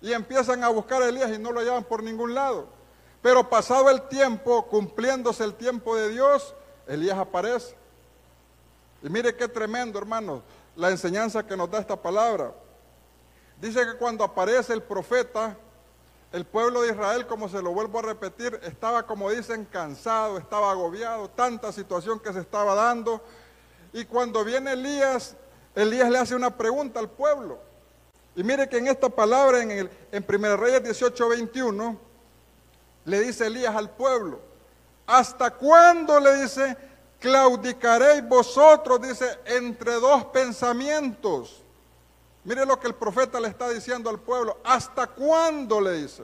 Y empiezan a buscar a Elías y no lo hallan por ningún lado. Pero pasado el tiempo, cumpliéndose el tiempo de Dios, Elías aparece. Y mire qué tremendo, hermanos, la enseñanza que nos da esta palabra. Dice que cuando aparece el profeta, el pueblo de Israel, como se lo vuelvo a repetir, estaba, como dicen, cansado, estaba agobiado, tanta situación que se estaba dando. Y cuando viene Elías, Elías le hace una pregunta al pueblo. Y mire que en esta palabra, en, el, en 1 Reyes 18, 21, le dice Elías al pueblo, ¿hasta cuándo le dice, claudicaréis vosotros, dice, entre dos pensamientos? Mire lo que el profeta le está diciendo al pueblo. ¿Hasta cuándo le dice?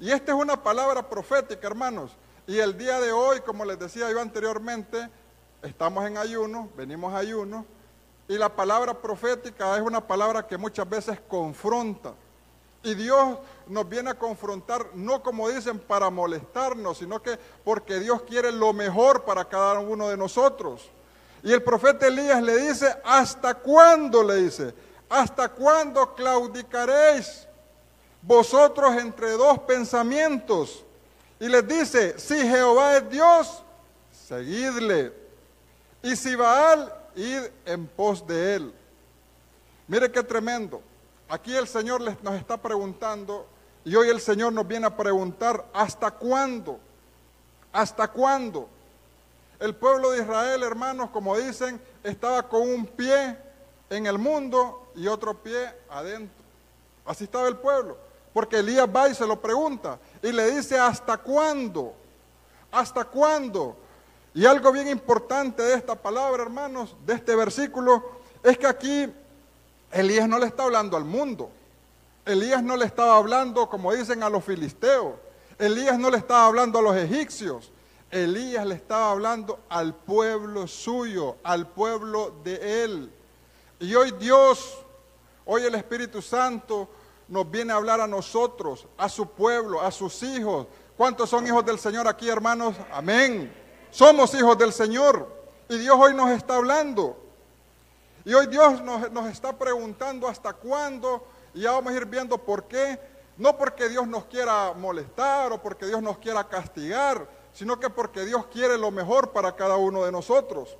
Y esta es una palabra profética, hermanos. Y el día de hoy, como les decía yo anteriormente, estamos en ayuno, venimos ayuno. Y la palabra profética es una palabra que muchas veces confronta. Y Dios nos viene a confrontar, no como dicen para molestarnos, sino que porque Dios quiere lo mejor para cada uno de nosotros. Y el profeta Elías le dice, ¿hasta cuándo? Le dice, ¿Hasta cuándo claudicaréis vosotros entre dos pensamientos? Y les dice, si Jehová es Dios, seguidle. Y si Baal, id en pos de él. Mire qué tremendo. Aquí el Señor nos está preguntando, y hoy el Señor nos viene a preguntar, ¿hasta cuándo? ¿Hasta cuándo? El pueblo de Israel, hermanos, como dicen, estaba con un pie en el mundo y otro pie adentro. Así estaba el pueblo. Porque Elías va y se lo pregunta y le dice, ¿hasta cuándo? ¿Hasta cuándo? Y algo bien importante de esta palabra, hermanos, de este versículo, es que aquí Elías no le está hablando al mundo. Elías no le estaba hablando, como dicen, a los filisteos. Elías no le estaba hablando a los egipcios. Elías le estaba hablando al pueblo suyo, al pueblo de él. Y hoy Dios, hoy el Espíritu Santo nos viene a hablar a nosotros, a su pueblo, a sus hijos. ¿Cuántos son hijos del Señor aquí, hermanos? Amén. Somos hijos del Señor. Y Dios hoy nos está hablando. Y hoy Dios nos, nos está preguntando hasta cuándo. Y ya vamos a ir viendo por qué. No porque Dios nos quiera molestar o porque Dios nos quiera castigar, sino que porque Dios quiere lo mejor para cada uno de nosotros.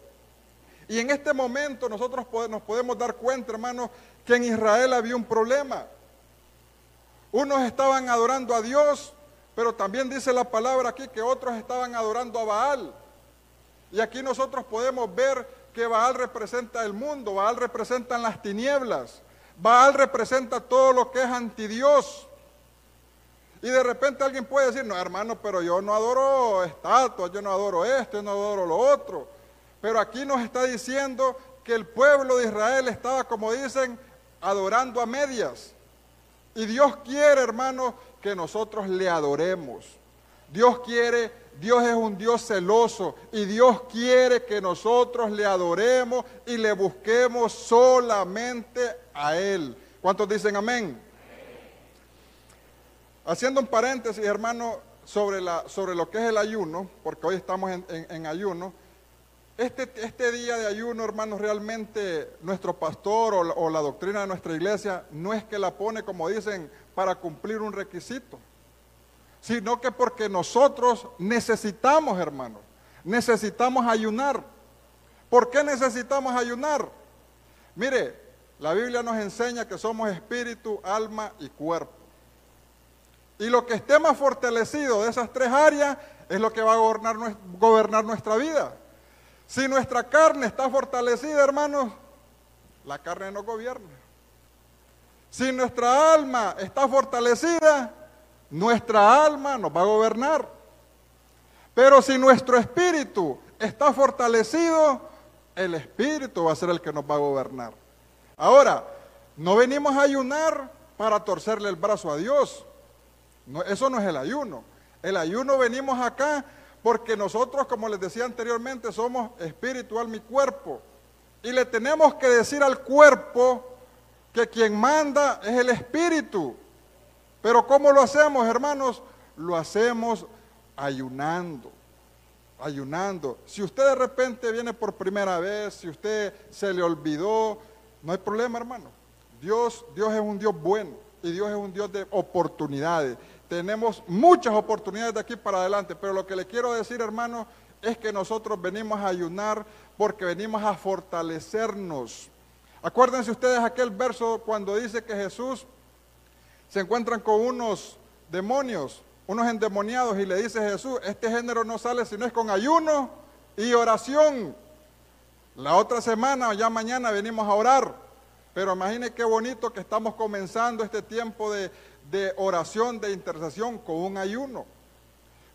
Y en este momento nosotros nos podemos dar cuenta, hermanos, que en Israel había un problema. Unos estaban adorando a Dios, pero también dice la palabra aquí que otros estaban adorando a Baal. Y aquí nosotros podemos ver que Baal representa el mundo, Baal representa las tinieblas, Baal representa todo lo que es anti Dios. Y de repente alguien puede decir, no hermano, pero yo no adoro estatuas, yo no adoro esto, yo no adoro lo otro. Pero aquí nos está diciendo que el pueblo de Israel estaba, como dicen, adorando a medias. Y Dios quiere, hermanos, que nosotros le adoremos. Dios quiere, Dios es un Dios celoso y Dios quiere que nosotros le adoremos y le busquemos solamente a Él. ¿Cuántos dicen amén? Haciendo un paréntesis, hermano, sobre, la, sobre lo que es el ayuno, porque hoy estamos en ayuno, este, este, día de ayuno, hermanos, realmente nuestro pastor o la, doctrina de nuestra iglesia no es que la pone, como dicen, para cumplir un requisito, sino que porque nosotros necesitamos, hermanos, necesitamos ayunar. ¿Por qué necesitamos ayunar? Mire, la Biblia nos enseña que somos espíritu, alma y cuerpo. Y lo que esté más fortalecido de esas tres áreas es lo que va a gobernar, nuestra vida. Si nuestra carne está fortalecida, hermanos, la carne no gobierna. Si nuestra alma está fortalecida, nuestra alma nos va a gobernar. Pero si nuestro espíritu está fortalecido, el espíritu va a ser el que nos va a gobernar. Ahora, no venimos a ayunar para torcerle el brazo a Dios. eso no es el ayuno. El ayuno venimos acá porque nosotros, como les decía anteriormente, somos espiritual mi cuerpo. Y le tenemos que decir al cuerpo que quien manda es el espíritu. Pero ¿cómo lo hacemos, hermanos? Lo hacemos ayunando. Ayunando. Si usted de repente viene por primera vez, si usted se le olvidó, no hay problema, hermano. Dios, Dios es un Dios bueno. y Dios es un Dios de oportunidades. Tenemos muchas oportunidades de aquí para adelante, pero lo que le quiero decir, hermano, es que nosotros venimos a ayunar porque venimos a fortalecernos. Acuérdense ustedes aquel verso cuando dice que Jesús se encuentran con unos demonios, unos endemoniados, y le dice Jesús, este género no sale si no es con ayuno y oración. La otra semana, ya mañana, venimos a orar. Pero imagine qué bonito que estamos comenzando este tiempo de, de oración, de intercesión con un ayuno.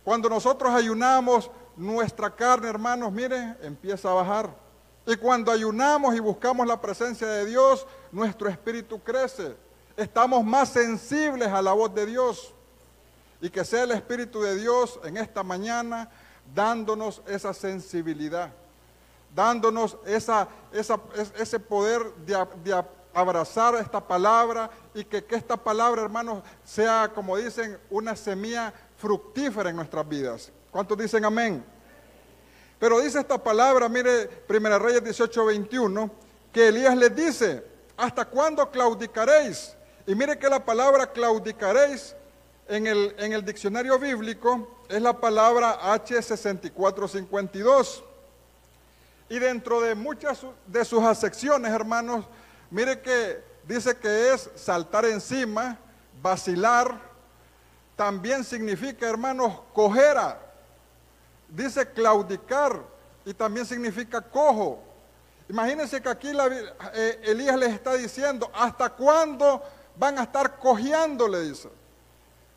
Cuando nosotros ayunamos, nuestra carne, hermanos, miren, empieza a bajar. Y cuando ayunamos y buscamos la presencia de Dios, nuestro espíritu crece. Estamos más sensibles a la voz de Dios. Y que sea el Espíritu de Dios en esta mañana dándonos esa sensibilidad, dándonos esa, ese poder de, abrazar esta palabra y que, que esta palabra, hermanos, sea, como dicen, una semilla fructífera en nuestras vidas. ¿Cuántos dicen amén? Pero dice esta palabra, mire, Primera Reyes 18, 21, que Elías les dice, ¿hasta cuándo claudicaréis? Y mire que la palabra claudicaréis en el, en el diccionario bíblico es la palabra H6452. Y dentro de muchas de sus acepciones, hermanos, mire que dice que es saltar encima, vacilar, también significa, hermanos, cojera. Dice claudicar y también significa cojo. Imagínense que aquí eh, Elías les está diciendo, ¿hasta cuándo van a estar cojeando? Le dice.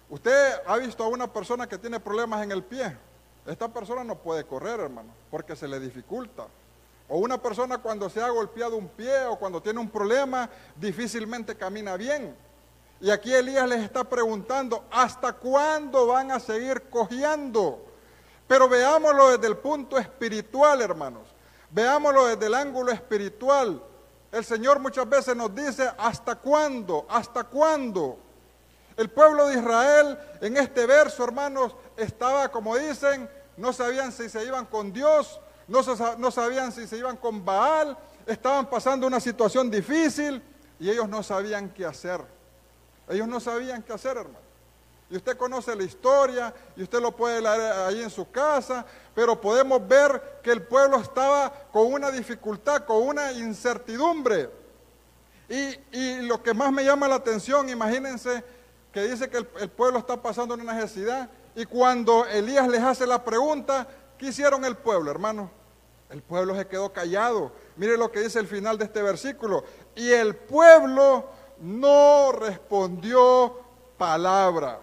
Usted ha visto a una persona que tiene problemas en el pie. Esta persona no puede correr, hermano, porque se le dificulta. O una persona cuando se ha golpeado un pie o cuando tiene un problema, difícilmente camina bien. Y aquí Elías les está preguntando, ¿hasta cuándo van a seguir cojeando? Pero veámoslo desde el punto espiritual, hermanos. Veámoslo desde el ángulo espiritual. El Señor muchas veces nos dice, ¿hasta cuándo? ¿Hasta cuándo? El pueblo de Israel en este verso, hermanos, estaba, como dicen, no sabían si se iban con Dios, no, sabían si se iban con Baal, estaban pasando una situación difícil y ellos no sabían qué hacer. Ellos no sabían qué hacer, hermano. Y usted conoce la historia y usted lo puede leer ahí en su casa, pero podemos ver que el pueblo estaba con una dificultad, con una incertidumbre. Y, lo que más me llama la atención, imagínense, que dice que el, pueblo está pasando una necesidad. Y cuando Elías les hace la pregunta, ¿qué hicieron el pueblo, hermano? El pueblo se quedó callado. Mire lo que dice el final de este versículo. Y el pueblo no respondió palabra.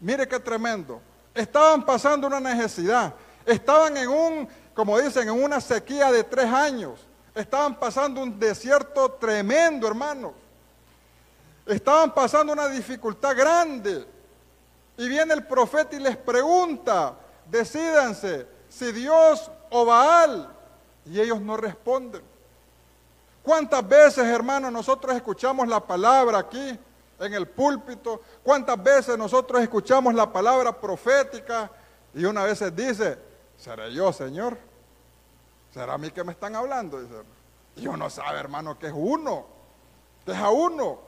Mire qué tremendo. Estaban pasando una necesidad. Estaban en un, como dicen, en una sequía de tres años. Estaban pasando un desierto tremendo, hermano. Estaban pasando una dificultad grande. Y viene el profeta y les pregunta, decídanse si Dios o Baal. Y ellos no responden. ¿Cuántas veces, hermanos, nosotros escuchamos la palabra aquí en el púlpito? ¿Cuántas veces nosotros escuchamos la palabra profética y una vez dice, ¿seré yo, Señor? ¿Será a mí que me están hablando? Y uno sabe, hermano, que es uno, que es a uno.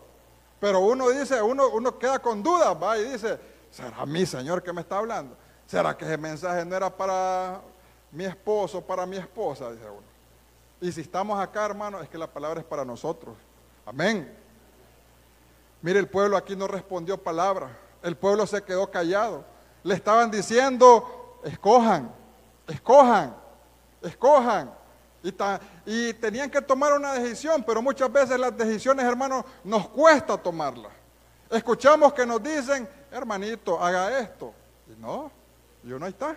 Pero uno dice, uno, uno queda con dudas, va y dice, ¿será mi Señor que me está hablando? ¿Será que ese mensaje no era para mi esposo, para mi esposa? Dice uno. Y si estamos acá, hermano, es que la palabra es para nosotros. Amén. Mire, el pueblo aquí no respondió palabra. El pueblo se quedó callado. Le estaban diciendo, escojan, escojan, escojan. Y, tenían que tomar una decisión, pero muchas veces las decisiones, hermanos, nos cuesta tomarlas. Escuchamos que nos dicen, hermanito, haga esto. Y no, y uno ahí está.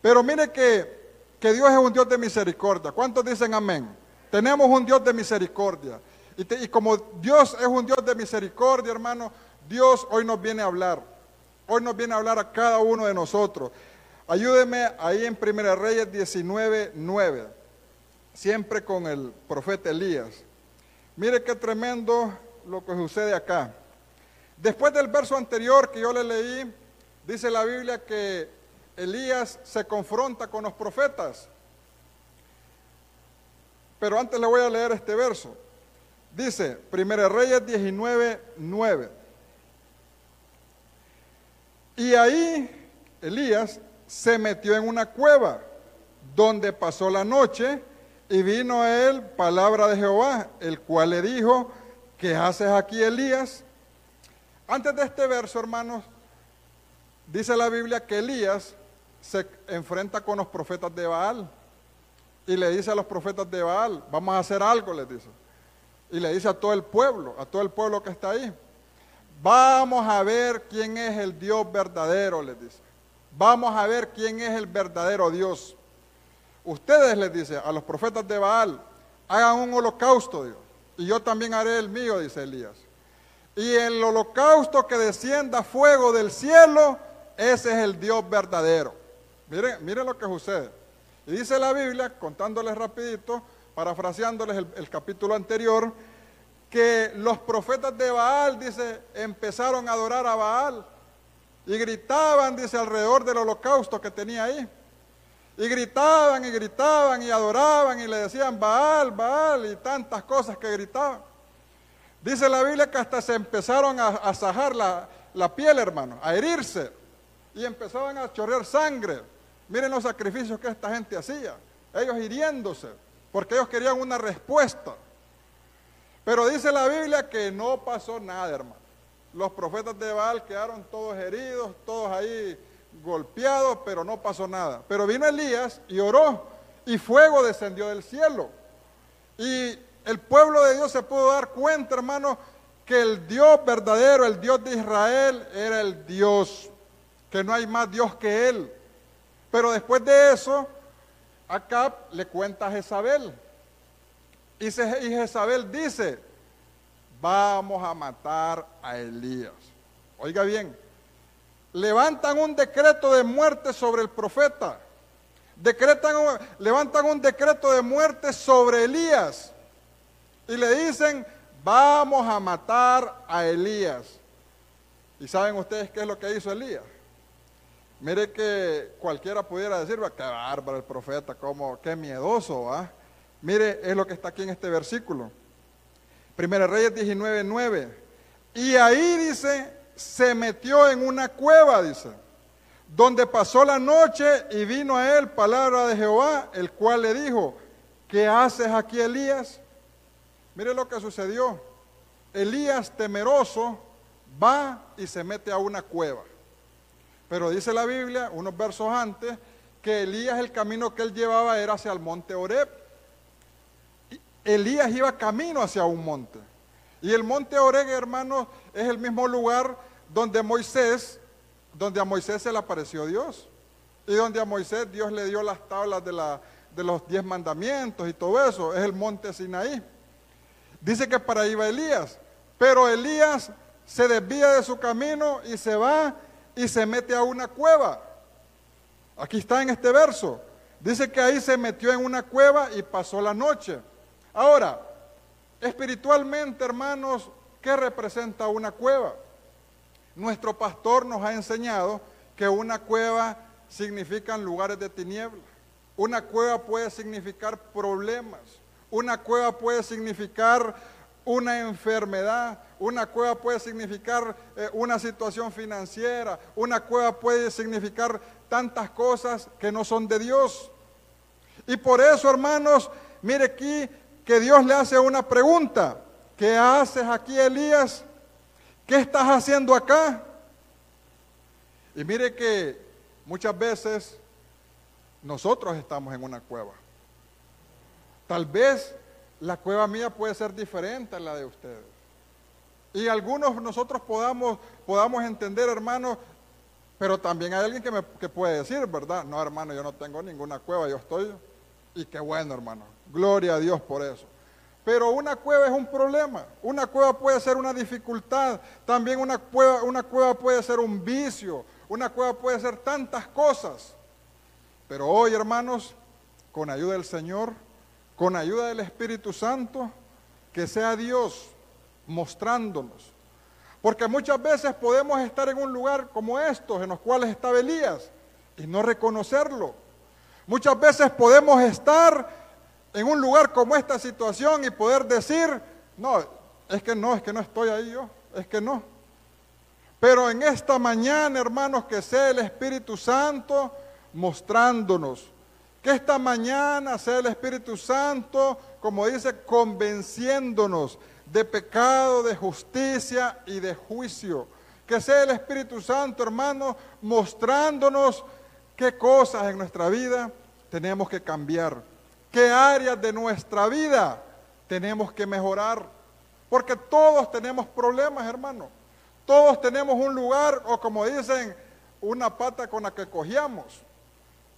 Pero mire que, que Dios es un Dios de misericordia. ¿Cuántos dicen amén? Tenemos un Dios de misericordia. Y, como Dios es un Dios de misericordia, hermano, Dios hoy nos viene a hablar. Hoy nos viene a hablar a cada uno de nosotros. Ayúdeme ahí en 1 Reyes 19, 9 siempre con el profeta Elías. Mire qué tremendo lo que sucede acá. Después del verso anterior que yo le leí, dice la Biblia que Elías se confronta con los profetas. Pero antes le voy a leer este verso. Dice, 1 Reyes 19, 9. Y ahí Elías se metió en una cueva donde pasó la noche y vino a él palabra de Jehová, el cual le dijo, ¿qué haces aquí Elías? Antes de este verso, hermanos, dice la Biblia que Elías se enfrenta con los profetas de Baal y le dice a los profetas de Baal, vamos a hacer algo, les dice. Y le dice a todo el pueblo, a todo el pueblo que está ahí, vamos a ver quién es el Dios verdadero, les dice. Vamos a ver quién es el verdadero Dios. Ustedes, les dice a los profetas de Baal, hagan un holocausto, Dios, y yo también haré el mío, dice Elías. Y el holocausto que descienda fuego del cielo, ese es el Dios verdadero. Miren, miren lo que sucede. Y dice la Biblia, contándoles rapidito, parafraseándoles el, capítulo anterior, que los profetas de Baal, dice, empezaron a adorar a Baal y gritaban, dice, alrededor del holocausto que tenía ahí. Y gritaban y gritaban y adoraban y le decían Baal, Baal y tantas cosas que gritaban. Dice la Biblia que hasta se empezaron a, sajar la, la piel, hermano, a herirse y empezaban a chorrear sangre. Miren los sacrificios que esta gente hacía, ellos hiriéndose, porque ellos querían una respuesta. Pero dice la Biblia que no pasó nada, hermano. Los profetas de Baal quedaron todos heridos, todos ahí golpeados, pero no pasó nada. Pero vino Elías y oró, y fuego descendió del cielo. Y el pueblo de Dios se pudo dar cuenta, hermano, que el Dios verdadero, el Dios de Israel, era el Dios, que no hay más Dios que Él. Pero después de eso, Acab le cuenta a Jezabel. Y Jezabel dice, vamos a matar a Elías. Oiga bien, levantan un decreto de muerte sobre el profeta. Decretan, levantan un decreto de muerte sobre Elías. Y le dicen, vamos a matar a Elías. ¿Y saben ustedes qué es lo que hizo Elías? Mire que cualquiera pudiera decir, qué bárbaro el profeta, como, qué miedoso, ¿va? Mire, es lo que está aquí en este versículo. Primera Reyes 19, 9. Y ahí dice, se metió en una cueva, dice, donde pasó la noche y vino a él palabra de Jehová, el cual le dijo, ¿qué haces aquí Elías? Mire lo que sucedió. Elías temeroso va y se mete a una cueva. Pero dice la Biblia, unos versos antes, que Elías el camino que él llevaba era hacia el monte Oreb. Elías iba camino hacia un monte. Y el monte Oreb, hermanos, es el mismo lugar donde Moisés, donde a Moisés se le apareció Dios. Y donde a Moisés Dios le dio las tablas de, la, de los diez mandamientos y todo eso. Es el monte Sinaí. Dice que para ahí va Elías. Pero Elías se desvía de su camino y se va y se mete a una cueva. Aquí está en este verso. Dice que ahí se metió en una cueva y pasó la noche. Ahora, espiritualmente, hermanos, ¿qué representa una cueva? Nuestro pastor nos ha enseñado que una cueva significa lugares de tiniebla. Una cueva puede significar problemas. Una cueva puede significar una enfermedad, una cueva puede significar eh, una situación financiera, una cueva puede significar tantas cosas que no son de Dios. Y por eso, hermanos, mire aquí que Dios le hace una pregunta. ¿Qué haces aquí, Elías? ¿Qué estás haciendo acá? Y mire que muchas veces nosotros estamos en una cueva. Tal vez la cueva mía puede ser diferente a la de ustedes. Y algunos nosotros podamos, podamos entender, hermano, pero también hay alguien que, me, que puede decir, ¿verdad? No, hermano, yo no tengo ninguna cueva, yo estoy. Y qué bueno, hermano. Gloria a Dios por eso. Pero una cueva es un problema. Una cueva puede ser una dificultad. También una cueva, una cueva puede ser un vicio. Una cueva puede ser tantas cosas. Pero hoy, hermanos, con ayuda del Señor, con ayuda del Espíritu Santo, que sea Dios mostrándonos. Porque muchas veces podemos estar en un lugar como estos, en los cuales estaba Elías, y no reconocerlo. Muchas veces podemos estar en un lugar como esta situación y poder decir, no, es que no, es que no estoy ahí yo, es que no. Pero en esta mañana, hermanos, que sea el Espíritu Santo mostrándonos. Que esta mañana sea el Espíritu Santo, como dice, convenciéndonos de pecado, de justicia y de juicio. Que sea el Espíritu Santo, hermanos, mostrándonos qué cosas en nuestra vida tenemos que cambiar. Qué áreas de nuestra vida tenemos que mejorar. Porque todos tenemos problemas, hermano. Todos tenemos un lugar, o como dicen, una pata con la que cogíamos.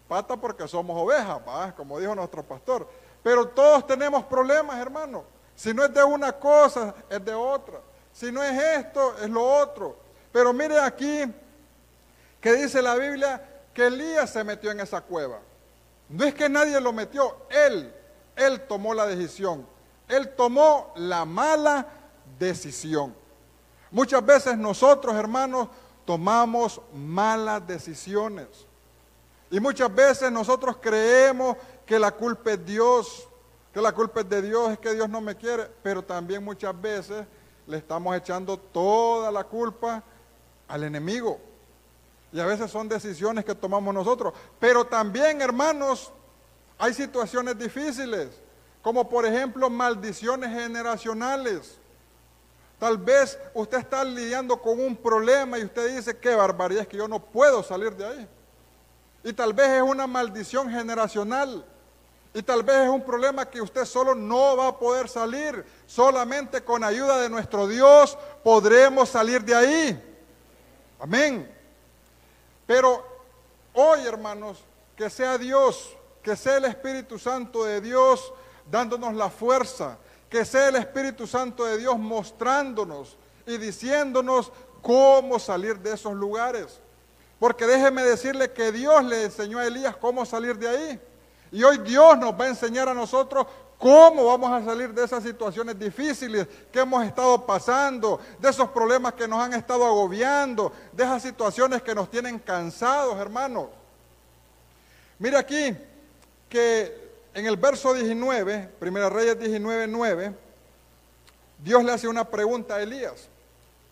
Pata porque somos ovejas, como dijo nuestro pastor. Pero todos tenemos problemas, hermano. Si no es de una cosa, es de otra. Si no es esto, es lo otro. Pero mire aquí que dice la Biblia que Elías se metió en esa cueva. No es que nadie lo metió, él, él tomó la decisión. Él tomó la mala decisión. Muchas veces nosotros, hermanos, tomamos malas decisiones. Y muchas veces nosotros creemos que la culpa es Dios, que la culpa es de Dios, es que Dios no me quiere, pero también muchas veces le estamos echando toda la culpa al enemigo. Y a veces son decisiones que tomamos nosotros. Pero también, hermanos, hay situaciones difíciles, como por ejemplo maldiciones generacionales. Tal vez usted está lidiando con un problema y usted dice, qué barbaridad, es que yo no puedo salir de ahí. Y tal vez es una maldición generacional. Y tal vez es un problema que usted solo no va a poder salir. Solamente con ayuda de nuestro Dios podremos salir de ahí. Amén. Pero hoy, hermanos, que sea Dios, que sea el Espíritu Santo de Dios dándonos la fuerza, que sea el Espíritu Santo de Dios mostrándonos y diciéndonos cómo salir de esos lugares. Porque déjeme decirle que Dios le enseñó a Elías cómo salir de ahí. Y hoy Dios nos va a enseñar a nosotros cómo vamos a salir de esas situaciones difíciles que hemos estado pasando, de esos problemas que nos han estado agobiando, de esas situaciones que nos tienen cansados, hermanos. Mire aquí que en el verso 19, Primera Reyes 19, 9, Dios le hace una pregunta a Elías.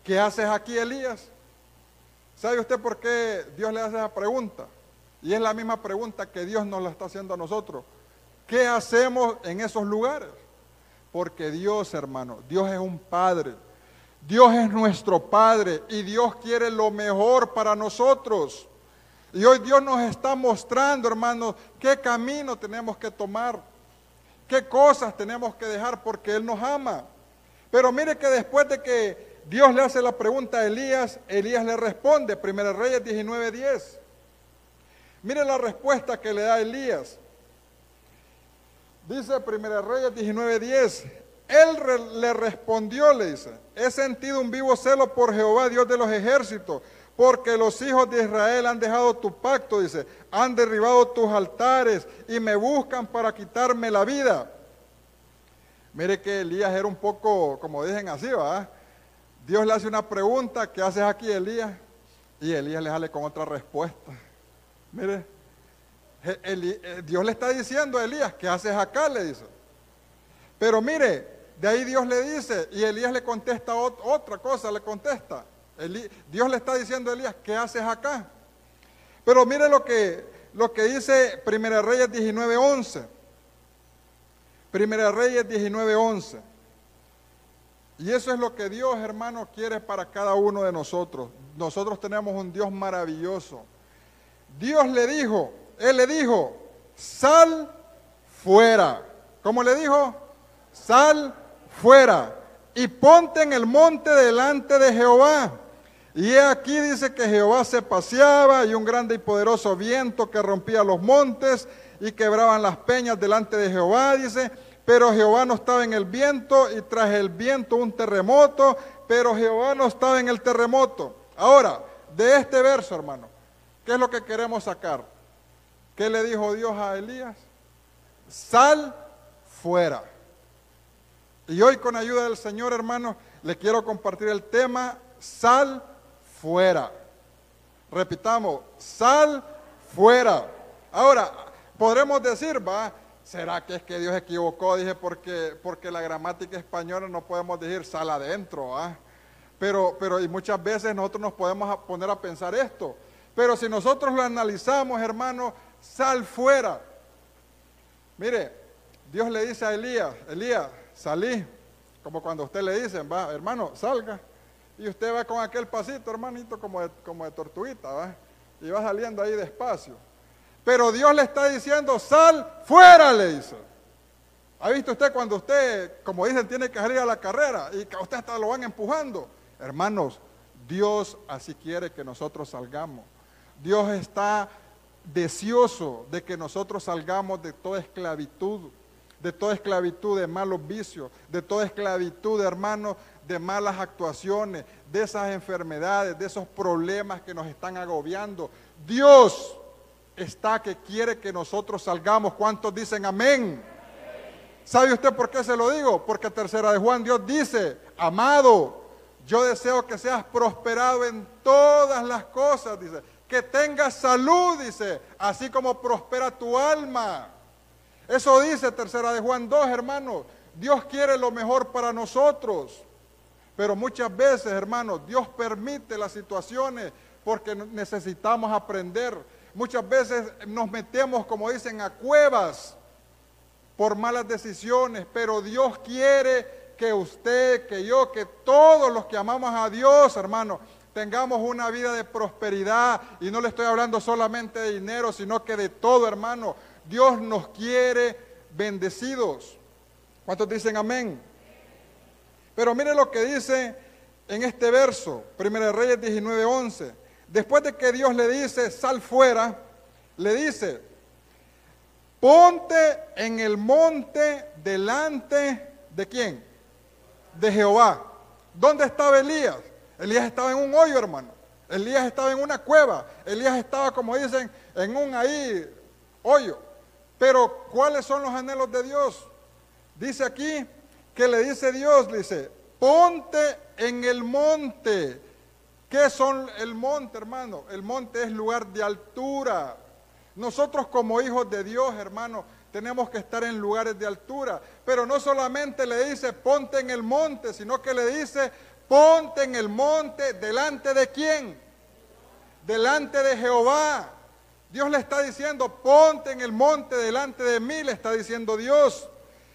¿Qué haces aquí, Elías? ¿Sabe usted por qué Dios le hace esa pregunta? Y es la misma pregunta que Dios nos la está haciendo a nosotros. ¿Qué hacemos en esos lugares? Porque Dios, hermano, Dios es un Padre. Dios es nuestro Padre y Dios quiere lo mejor para nosotros. Y hoy Dios nos está mostrando, hermanos, qué camino tenemos que tomar, qué cosas tenemos que dejar porque Él nos ama. Pero mire que después de que Dios le hace la pregunta a Elías, Elías le responde, 1 Reyes 19:10. Mire la respuesta que le da Elías. Dice 1 Reyes 19:10, él le respondió, le dice, he sentido un vivo celo por Jehová, Dios de los ejércitos, porque los hijos de Israel han dejado tu pacto, dice, han derribado tus altares y me buscan para quitarme la vida. Mire que Elías era un poco, como dicen así, ¿va? Dios le hace una pregunta, ¿qué haces aquí, Elías? Y Elías le sale con otra respuesta. Mire, eh, Dios le está diciendo a Elías, ¿qué haces acá? Le dice. Pero mire, de ahí Dios le dice, y Elías le contesta otra cosa, le contesta. Dios le está diciendo a Elías, ¿qué haces acá? Pero mire lo que, lo que dice Primera Reyes 19:11. Primera Reyes 19:11. Y eso es lo que Dios, hermano, quiere para cada uno de nosotros. Nosotros tenemos un Dios maravilloso. Dios le dijo, Él le dijo, sal fuera. ¿Cómo le dijo? Sal fuera y ponte en el monte delante de Jehová. Y aquí dice que Jehová se paseaba y un grande y poderoso viento que rompía los montes y quebraban las peñas delante de Jehová, dice, pero Jehová no estaba en el viento y tras el viento un terremoto, pero Jehová no estaba en el terremoto. Ahora, de este verso, hermano, ¿qué es lo que queremos sacar? ¿Qué le dijo Dios a Elías? Sal fuera. Y hoy con ayuda del Señor, hermano, le quiero compartir el tema, sal fuera. Repitamos, sal fuera. Ahora, podremos decir, va, ¿será que es que Dios equivocó? Dije, porque, porque la gramática española no podemos decir sal adentro, Pero, pero y muchas veces nosotros nos podemos poner a pensar esto. Pero si nosotros lo analizamos, hermano, sal fuera. Mire, Dios le dice a Elías, Elías, salí. Como cuando usted le dice, va, hermano, salga. Y usted va con aquel pasito, hermanito, como de, como de tortuguita, ¿va? Y va saliendo ahí despacio. Pero Dios le está diciendo, sal fuera, le dice. ¿Ha visto usted cuando usted, como dicen, tiene que salir a la carrera y a usted hasta lo van empujando? Hermanos, Dios así quiere que nosotros salgamos. Dios está deseoso de que nosotros salgamos de toda esclavitud, de toda esclavitud de malos vicios, de toda esclavitud, hermanos, de malas actuaciones, de esas enfermedades, de esos problemas que nos están agobiando. Dios está que quiere que nosotros salgamos. ¿Cuántos dicen amén? ¿Sabe usted por qué se lo digo? Porque tercera de Juan Dios dice, amado, yo deseo que seas prosperado en todas las cosas, dice, que tengas salud, dice, así como prospera tu alma. Eso dice tercera de Juan 2, hermanos. Dios quiere lo mejor para nosotros. Pero muchas veces, hermanos, Dios permite las situaciones porque necesitamos aprender. Muchas veces nos metemos, como dicen, a cuevas por malas decisiones, pero Dios quiere que usted, que yo, que todos los que amamos a Dios, hermanos, tengamos una vida de prosperidad. Y no le estoy hablando solamente de dinero, sino que de todo, hermano. Dios nos quiere bendecidos. ¿Cuántos dicen amén? Pero mire lo que dice en este verso, 1 Reyes 19:11. Después de que Dios le dice, sal fuera, le dice, ponte en el monte delante de quién? De Jehová. ¿Dónde estaba Elías? Elías estaba en un hoyo, hermano. Elías estaba en una cueva. Elías estaba, como dicen, en un ahí hoyo. Pero, ¿cuáles son los anhelos de Dios? Dice aquí que le dice Dios, dice, ponte en el monte. ¿Qué son el monte, hermano? El monte es lugar de altura. Nosotros como hijos de Dios, hermano, tenemos que estar en lugares de altura. Pero no solamente le dice, ponte en el monte, sino que le dice, ponte en el monte delante de quién? Delante de Jehová. Dios le está diciendo, ponte en el monte delante de mí, le está diciendo Dios.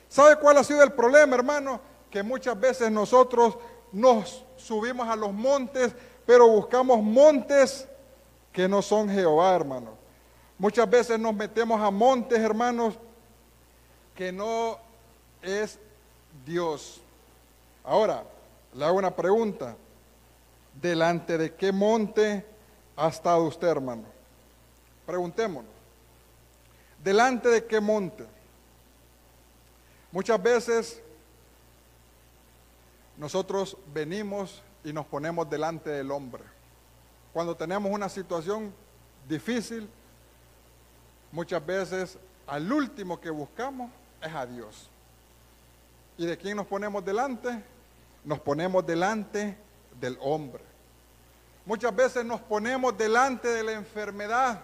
¿Sabe cuál ha sido el problema, hermano? Que muchas veces nosotros nos subimos a los montes, pero buscamos montes que no son Jehová, hermano. Muchas veces nos metemos a montes, hermanos, que no es Dios. Ahora, le hago una pregunta. ¿Delante de qué monte ha estado usted, hermano? Preguntémonos. ¿Delante de qué monte? Muchas veces nosotros venimos y nos ponemos delante del hombre. Cuando tenemos una situación difícil, muchas veces al último que buscamos es a Dios. ¿Y de quién nos ponemos delante? Nos ponemos delante del hombre. Muchas veces nos ponemos delante de la enfermedad.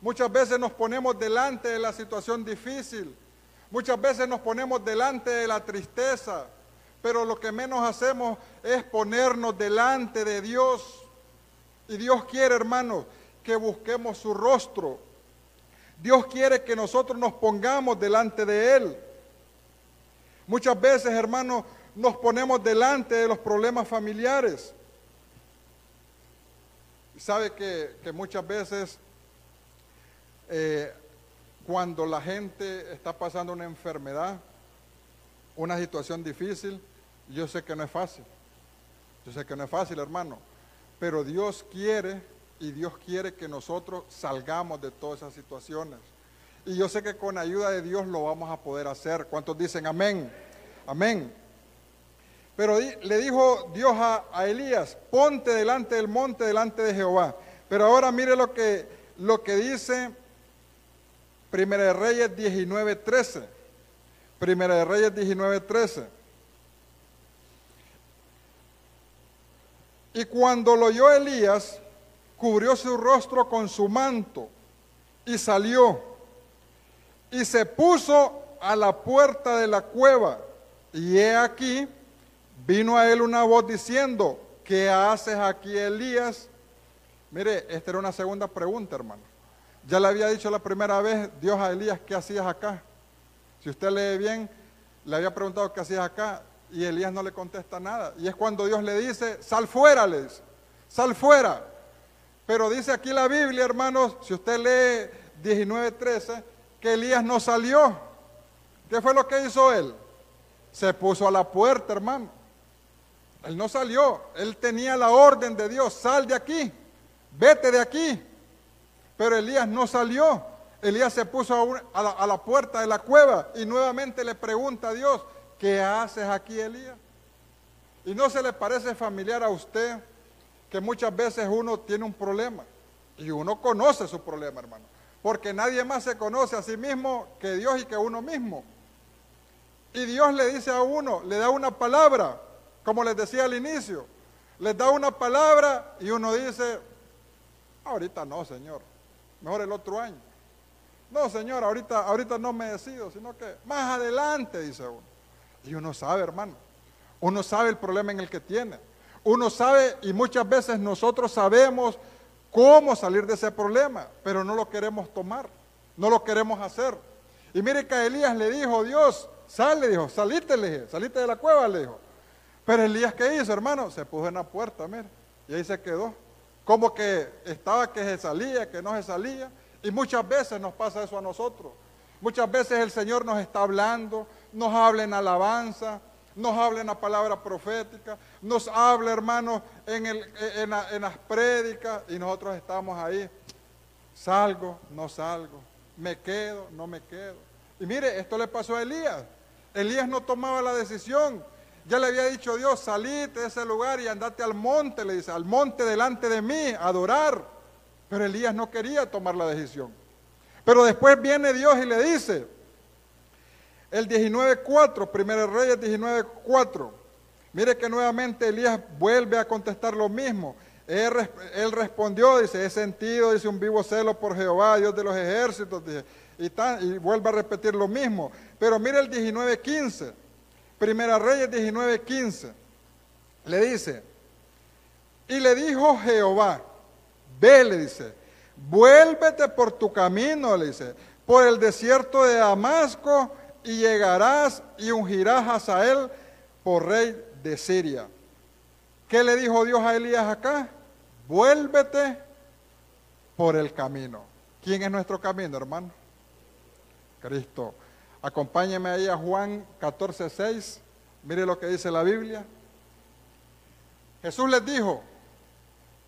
Muchas veces nos ponemos delante de la situación difícil. Muchas veces nos ponemos delante de la tristeza, pero lo que menos hacemos es ponernos delante de Dios. Y Dios quiere, hermanos, que busquemos su rostro. Dios quiere que nosotros nos pongamos delante de Él. Muchas veces, hermanos, nos ponemos delante de los problemas familiares. Sabe que, que muchas veces eh, cuando la gente está pasando una enfermedad, una situación difícil, yo sé que no es fácil. Yo sé que no es fácil, hermano. Pero Dios quiere y Dios quiere que nosotros salgamos de todas esas situaciones. Y yo sé que con ayuda de Dios lo vamos a poder hacer. ¿Cuántos dicen amén? Amén. Pero le dijo Dios a, a, Elías, ponte delante del monte, delante de Jehová. Pero ahora mire lo que, lo que dice Primera de Reyes 19:13. Primera de Reyes 19:13. Y cuando lo oyó Elías, cubrió su rostro con su manto y salió y se puso a la puerta de la cueva. Y he aquí, vino a él una voz diciendo, ¿qué haces aquí, Elías? Mire, esta era una segunda pregunta, hermano. Ya le había dicho la primera vez Dios a Elías, ¿qué hacías acá? Si usted lee bien, le había preguntado qué hacías acá y Elías no le contesta nada. Y es cuando Dios le dice, sal fuera, le sal fuera. Pero dice aquí la Biblia, hermanos, si usted lee 19:13, que Elías no salió. ¿Qué fue lo que hizo él? Se puso a la puerta, hermano. Él no salió, él tenía la orden de Dios, sal de aquí, vete de aquí. Pero Elías no salió. Elías se puso a, la, a la puerta de la cueva y nuevamente le pregunta a Dios, ¿qué haces aquí, Elías? ¿Y no se le parece familiar a usted que muchas veces uno tiene un problema? Y uno conoce su problema, hermano. Porque nadie más se conoce a sí mismo que Dios y que uno mismo. Y Dios le dice a uno, le da una palabra, como les decía al inicio, les da una palabra y uno dice, ahorita no, Señor, mejor el otro año. No, Señor, ahorita, ahorita no me decido, sino que más adelante, dice uno. Y uno sabe, hermano, uno sabe el problema en el que tiene. Uno sabe y muchas veces nosotros sabemos cómo salir de ese problema, pero no lo queremos tomar, no lo queremos hacer. Y mire que a Elías le dijo, Dios, Sal, le dijo, salite, le dije, salite de la cueva, le dijo. Pero Elías, ¿qué hizo, hermano? Se puso en la puerta, mire, y ahí se quedó. Como que estaba que se salía, que no se salía. Y muchas veces nos pasa eso a nosotros. Muchas veces el Señor nos está hablando, nos habla en alabanza, nos habla en la palabra profética, nos habla, hermano, en, el, en, en las prédicas, y nosotros estamos ahí. Salgo, no salgo, me quedo, no me quedo. Y mire, esto le pasó a Elías. Elías no tomaba la decisión. Ya le había dicho Dios, salite de ese lugar y andate al monte, le dice, al monte delante de mí, a adorar. Pero Elías no quería tomar la decisión. Pero después viene Dios y le dice, el 19.4, Primero Reyes 19.4, mire que nuevamente Elías vuelve a contestar lo mismo. Él, respondió, dice, he sentido, dice, un vivo celo por Jehová, Dios de los ejércitos, dice, y, y vuelve a repetir lo mismo. Pero mire el 19.15. Primera Reyes 19.15. Le dice, y le dijo Jehová, ve, le dice, vuélvete por tu camino, le dice, por el desierto de Damasco y llegarás y ungirás a él por rey de Siria. ¿Qué le dijo Dios a Elías acá? Vuélvete por el camino. ¿Quién es nuestro camino, hermano? Cristo. Acompáñeme ahí a Juan 14, 6. Mire lo que dice la Biblia. Jesús les dijo,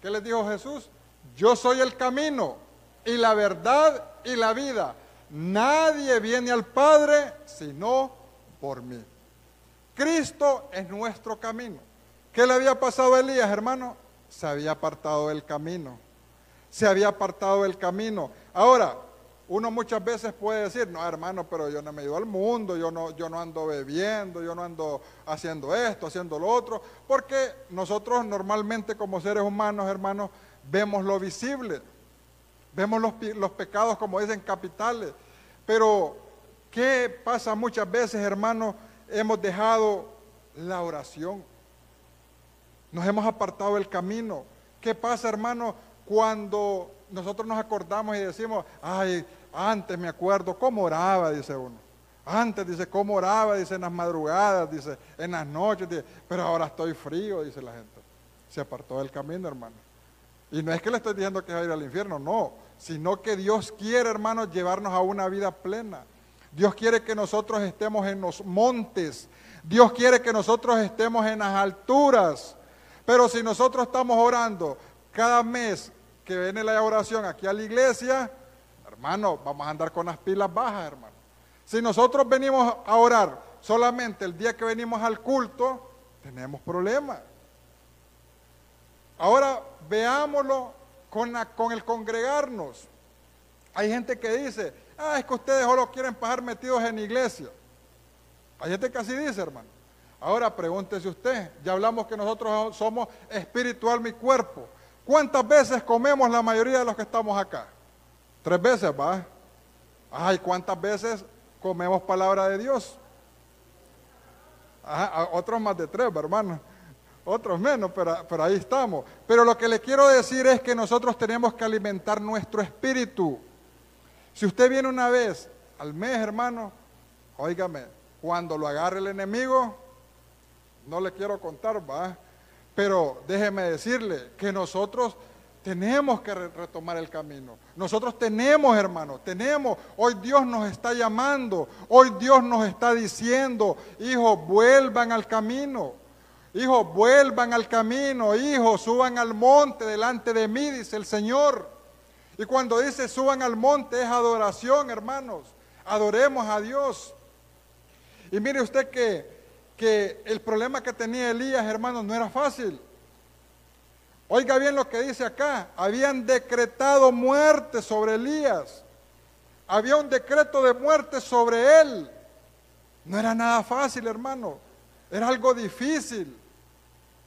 ¿qué les dijo Jesús? Yo soy el camino y la verdad y la vida. Nadie viene al Padre sino por mí. Cristo es nuestro camino. ¿Qué le había pasado a Elías, hermano? Se había apartado del camino. Se había apartado del camino. Ahora, uno muchas veces puede decir, no hermano, pero yo no me he ido al mundo, yo no, yo no ando bebiendo, yo no ando haciendo esto, haciendo lo otro, porque nosotros normalmente como seres humanos, hermanos, vemos lo visible, vemos los, los pecados como dicen capitales, pero ¿qué pasa muchas veces, hermanos? Hemos dejado la oración, nos hemos apartado del camino. ¿Qué pasa, hermano, cuando nosotros nos acordamos y decimos, ay, antes me acuerdo cómo oraba, dice uno. Antes dice cómo oraba, dice en las madrugadas, dice en las noches, pero ahora estoy frío, dice la gente. Se apartó del camino, hermano. Y no es que le estoy diciendo que va a ir al infierno, no, sino que Dios quiere, hermanos, llevarnos a una vida plena. Dios quiere que nosotros estemos en los montes. Dios quiere que nosotros estemos en las alturas. Pero si nosotros estamos orando cada mes que viene la oración aquí a la iglesia, hermano, vamos a andar con las pilas bajas, hermano. Si nosotros venimos a orar solamente el día que venimos al culto, tenemos problemas. Ahora veámoslo con, con el congregarnos. Hay gente que dice, ah, es que ustedes solo quieren pasar metidos en iglesia. Hay gente que así dice, hermano. Ahora pregúntese usted, ya hablamos que nosotros somos espiritual mi cuerpo. ¿Cuántas veces comemos la mayoría de los que estamos acá? Tres veces, va. Ay, ¿cuántas veces comemos palabra de Dios? otros más de tres, hermano. Otros menos, pero, pero ahí estamos. Pero lo que le quiero decir es que nosotros tenemos que alimentar nuestro espíritu. Si usted viene una vez al mes, hermano, óigame, cuando lo agarre el enemigo, no le quiero contar, va. Pero déjeme decirle que nosotros tenemos que retomar el camino. Nosotros tenemos, hermano, tenemos. Hoy Dios nos está llamando. Hoy Dios nos está diciendo, hijos, vuelvan al camino. Hijos, vuelvan al camino. Hijos, suban al monte delante de mí, dice el Señor. Y cuando dice suban al monte es adoración, hermanos. Adoremos a Dios. Y mire usted que, que el problema que tenía Elías, hermanos, no era fácil. Oiga bien lo que dice acá. Habían decretado muerte sobre Elías. Había un decreto de muerte sobre él. No era nada fácil, hermano. Era algo difícil.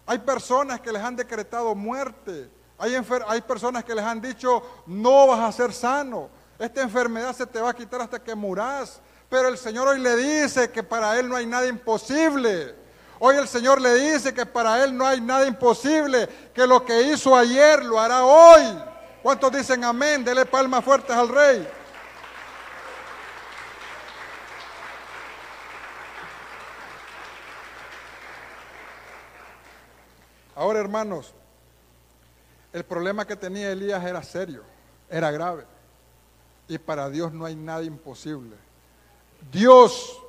Hay personas que les han decretado muerte. Hay, hay personas que les han dicho, no vas a ser sano. Esta enfermedad se te va a quitar hasta que muras. Pero el Señor hoy le dice que para Él no hay nada imposible. Hoy el Señor le dice que para Él no hay nada imposible, que lo que hizo ayer lo hará hoy. ¿Cuántos dicen amén? Dele palmas fuertes al Rey. Ahora, hermanos, el problema que tenía Elías era serio, era grave. Y para Dios no hay nada imposible. Dios,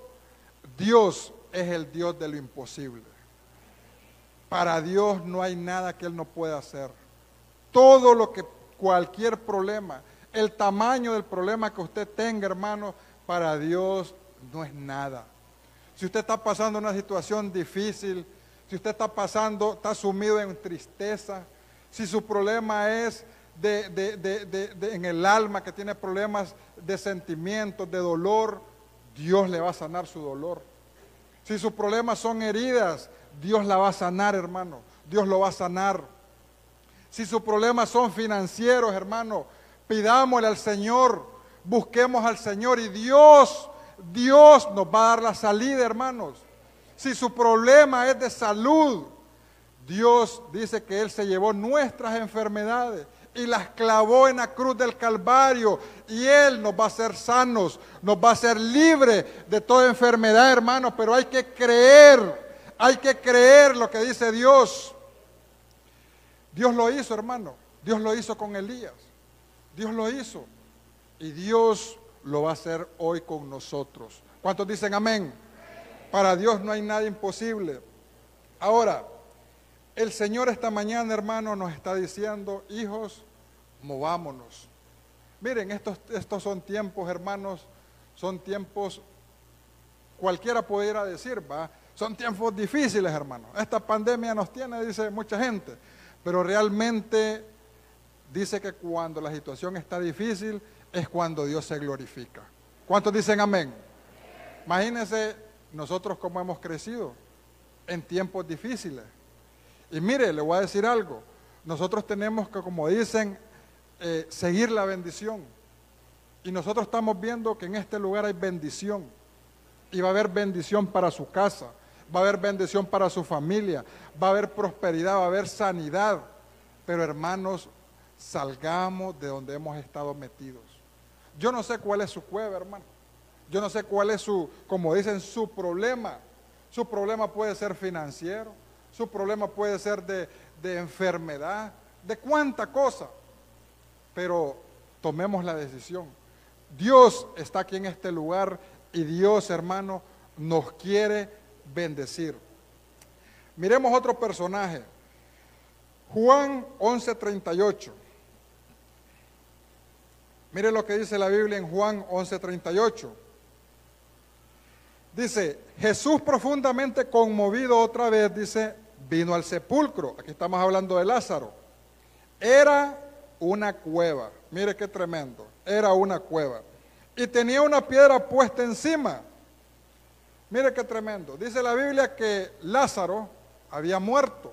Dios es el Dios de lo imposible. Para Dios no hay nada que Él no pueda hacer. Todo lo que, cualquier problema, el tamaño del problema que usted tenga, hermano, para Dios no es nada. Si usted está pasando una situación difícil, si usted está pasando, está sumido en tristeza, si su problema es de, en el alma, que tiene problemas de sentimientos, de dolor, Dios le va a sanar su dolor. Si sus problemas son heridas, Dios la va a sanar, hermano. Dios lo va a sanar. Si sus problemas son financieros, hermano, pidámosle al Señor, busquemos al Señor y Dios, Dios nos va a dar la salida, hermanos. Si su problema es de salud, Dios dice que Él se llevó nuestras enfermedades y las clavó en la cruz del Calvario. Y Él nos va a hacer sanos, nos va a hacer libres de toda enfermedad, hermanos. Pero hay que creer, hay que creer lo que dice Dios. Dios lo hizo, hermano. Dios lo hizo con Elías. Dios lo hizo. Y Dios lo va a hacer hoy con nosotros. ¿Cuántos dicen amén? Para Dios no hay nada imposible. Ahora, el Señor esta mañana, hermano, nos está diciendo, hijos, movámonos. Miren, estos, estos son tiempos, hermanos, son tiempos, cualquiera pudiera decir, va, son tiempos difíciles, hermano. Esta pandemia nos tiene, dice mucha gente, pero realmente dice que cuando la situación está difícil es cuando Dios se glorifica. ¿Cuántos dicen amén? Imagínense nosotros cómo hemos crecido en tiempos difíciles. Y mire, le voy a decir algo. Nosotros tenemos que, como dicen, eh, seguir la bendición. Y nosotros estamos viendo que en este lugar hay bendición. Y va a haber bendición para su casa, va a haber bendición para su familia, va a haber prosperidad, va a haber sanidad. Pero hermanos, salgamos de donde hemos estado metidos. Yo no sé cuál es su cueva, hermano. Yo no sé cuál es su, como dicen, su problema. Su problema puede ser financiero, su problema puede ser de, enfermedad, de cuánta cosa. Pero tomemos la decisión. Dios está aquí en este lugar y Dios, hermano, nos quiere bendecir. Miremos otro personaje. Juan 11:38. Mire lo que dice la Biblia en Juan 11:38. Dice, Jesús profundamente conmovido otra vez, dice, vino al sepulcro. Aquí estamos hablando de Lázaro. Era una cueva. Mire qué tremendo. Era una cueva. Y tenía una piedra puesta encima. Mire qué tremendo. Dice la Biblia que Lázaro había muerto.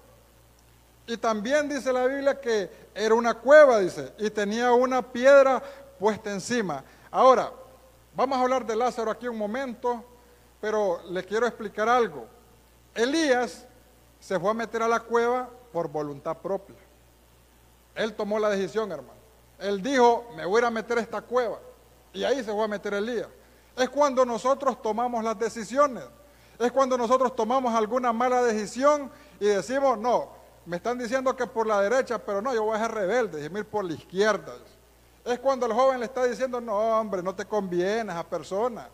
Y también dice la Biblia que era una cueva, dice, y tenía una piedra puesta encima. Ahora, vamos a hablar de Lázaro aquí un momento pero le quiero explicar algo. Elías se fue a meter a la cueva por voluntad propia. Él tomó la decisión, hermano. Él dijo, me voy a meter a esta cueva. Y ahí se fue a meter Elías. Es cuando nosotros tomamos las decisiones. Es cuando nosotros tomamos alguna mala decisión y decimos, no, me están diciendo que por la derecha, pero no, yo voy a ser rebelde, déjeme ir por la izquierda. Es cuando el joven le está diciendo, no, hombre, no te conviene a esa persona.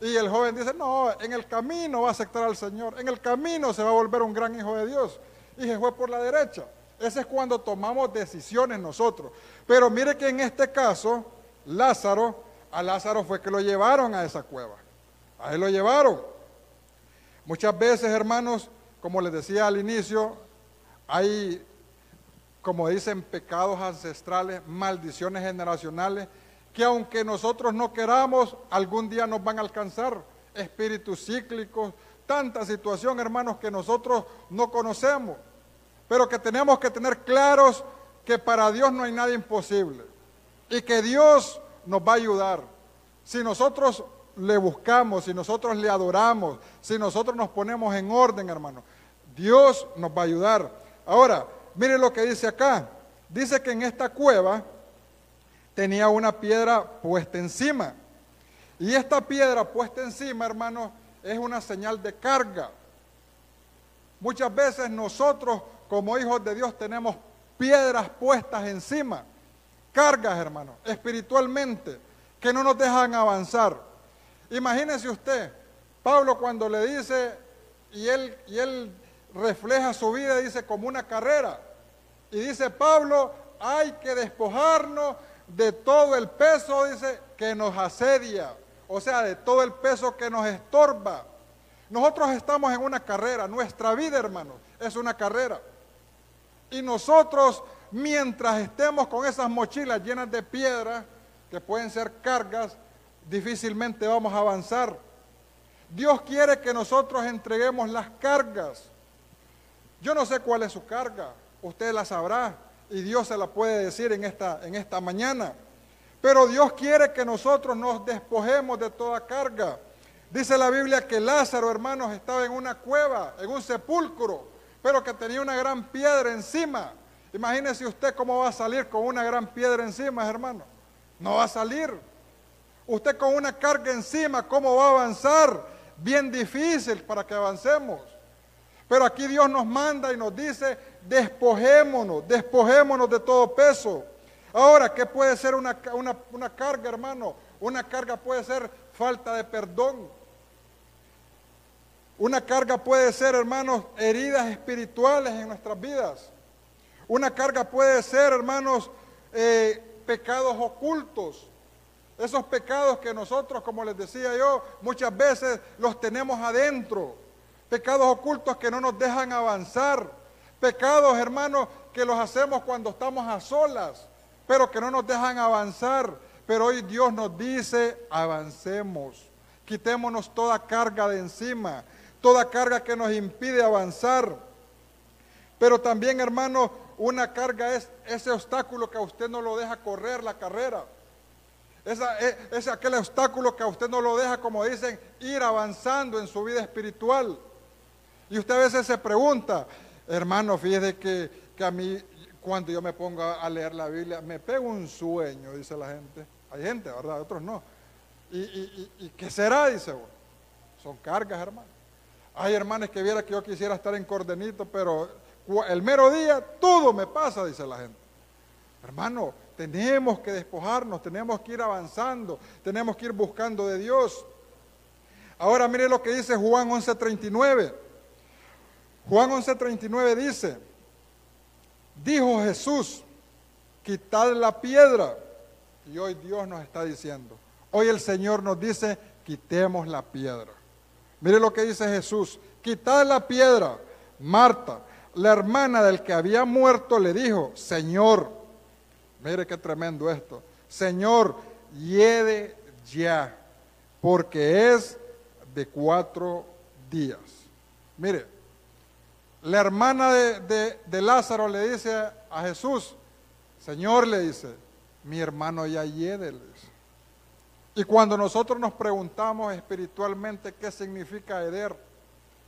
Y el joven dice, no, en el camino va a aceptar al Señor, en el camino se va a volver un gran hijo de Dios. Y se fue por la derecha. Ese es cuando tomamos decisiones nosotros. Pero mire que en este caso, Lázaro, a Lázaro fue que lo llevaron a esa cueva. A él lo llevaron. Muchas veces, hermanos, como les decía al inicio, hay, como dicen, pecados ancestrales, maldiciones generacionales, que aunque nosotros no queramos, algún día nos van a alcanzar. Espíritus cíclicos, tanta situación, hermanos, que nosotros no conocemos, pero que tenemos que tener claros que para Dios no hay nada imposible y que Dios nos va a ayudar. Si nosotros le buscamos, si nosotros le adoramos, si nosotros nos ponemos en orden, hermano, Dios nos va a ayudar. Ahora, mire lo que dice acá. Dice que en esta cueva tenía una piedra puesta encima. Y esta piedra puesta encima, hermano, es una señal de carga. Muchas veces nosotros, como hijos de Dios, tenemos piedras puestas encima. Cargas, hermano, espiritualmente, que no nos dejan avanzar. Imagínese usted, Pablo cuando le dice, y él, y él refleja su vida, dice, como una carrera. Y dice Pablo, hay que despojarnos de todo el peso, dice, que nos asedia. O sea, de todo el peso que nos estorba. Nosotros estamos en una carrera, nuestra vida, hermano, es una carrera. Y nosotros, mientras estemos con esas mochilas llenas de piedras, que pueden ser cargas, difícilmente vamos a avanzar. Dios quiere que nosotros entreguemos las cargas yo no sé cuál es su carga, usted la sabrá y Dios se la puede decir en esta, en esta mañana. Pero Dios quiere que nosotros nos despojemos de toda carga. Dice la Biblia que Lázaro, hermanos, estaba en una cueva, en un sepulcro, pero que tenía una gran piedra encima. Imagínese usted cómo va a salir con una gran piedra encima, hermano. No va a salir. Usted con una carga encima, ¿cómo va a avanzar? Bien difícil para que avancemos. Pero aquí Dios nos manda y nos dice, despojémonos, despojémonos de todo peso. Ahora, ¿qué puede ser una, carga, hermano? Una carga puede ser falta de perdón. Una carga puede ser, hermanos, heridas espirituales en nuestras vidas. Una carga puede ser, hermanos, eh, pecados ocultos. Esos pecados que nosotros, como les decía yo, muchas veces los tenemos adentro pecados ocultos que no nos dejan avanzar, pecados, hermanos, que los hacemos cuando estamos a solas, pero que no nos dejan avanzar. Pero hoy Dios nos dice, avancemos, quitémonos toda carga de encima, toda carga que nos impide avanzar. Pero también, hermano, una carga es ese obstáculo que a usted no lo deja correr la carrera. Esa, es, es aquel obstáculo que a usted no lo deja, como dicen, ir avanzando en su vida espiritual. Y usted a veces se pregunta, hermano, fíjese que, a mí, cuando yo me pongo a leer la Biblia, me pego un sueño, dice la gente. Hay gente, ¿verdad? Otros no. ¿Y, qué será? Dice, son cargas, hermano. Hay hermanos que viera que yo quisiera estar en cordenito, pero el mero día todo me pasa, dice la gente. Hermano, tenemos que despojarnos, tenemos que ir avanzando, tenemos que ir buscando de Dios. Ahora mire lo que dice Juan 11:39. Juan 11:39 dice, dijo Jesús, quitad la piedra. Y hoy Dios nos está diciendo, hoy el Señor nos dice, quitemos la piedra. Mire lo que dice Jesús, quitad la piedra. Marta, la hermana del que había muerto, le dijo, Señor, mire qué tremendo esto, Señor, hiede ya, porque es de cuatro días. Mire, la hermana de, Lázaro le dice a Jesús, Señor le dice, mi hermano ya hiede. Y cuando nosotros nos preguntamos espiritualmente qué significa heder,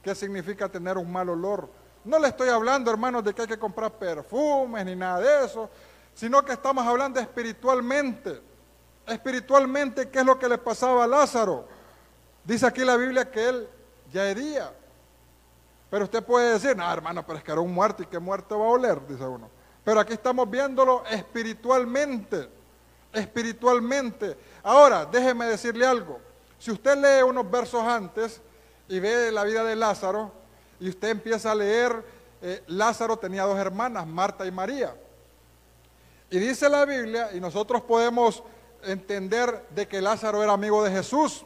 qué significa tener un mal olor. No le estoy hablando, hermanos, de que hay que comprar perfumes ni nada de eso, sino que estamos hablando espiritualmente. Espiritualmente, ¿qué es lo que le pasaba a Lázaro? Dice aquí la Biblia que él ya hería. Pero usted puede decir, no, hermano, pero es que era un muerto y qué muerto va a oler, dice uno. Pero aquí estamos viéndolo espiritualmente, espiritualmente. Ahora, déjeme decirle algo. Si usted lee unos versos antes y ve la vida de Lázaro, y usted empieza a leer, eh, Lázaro tenía dos hermanas, Marta y María. Y dice la Biblia, y nosotros podemos entender de que Lázaro era amigo de Jesús.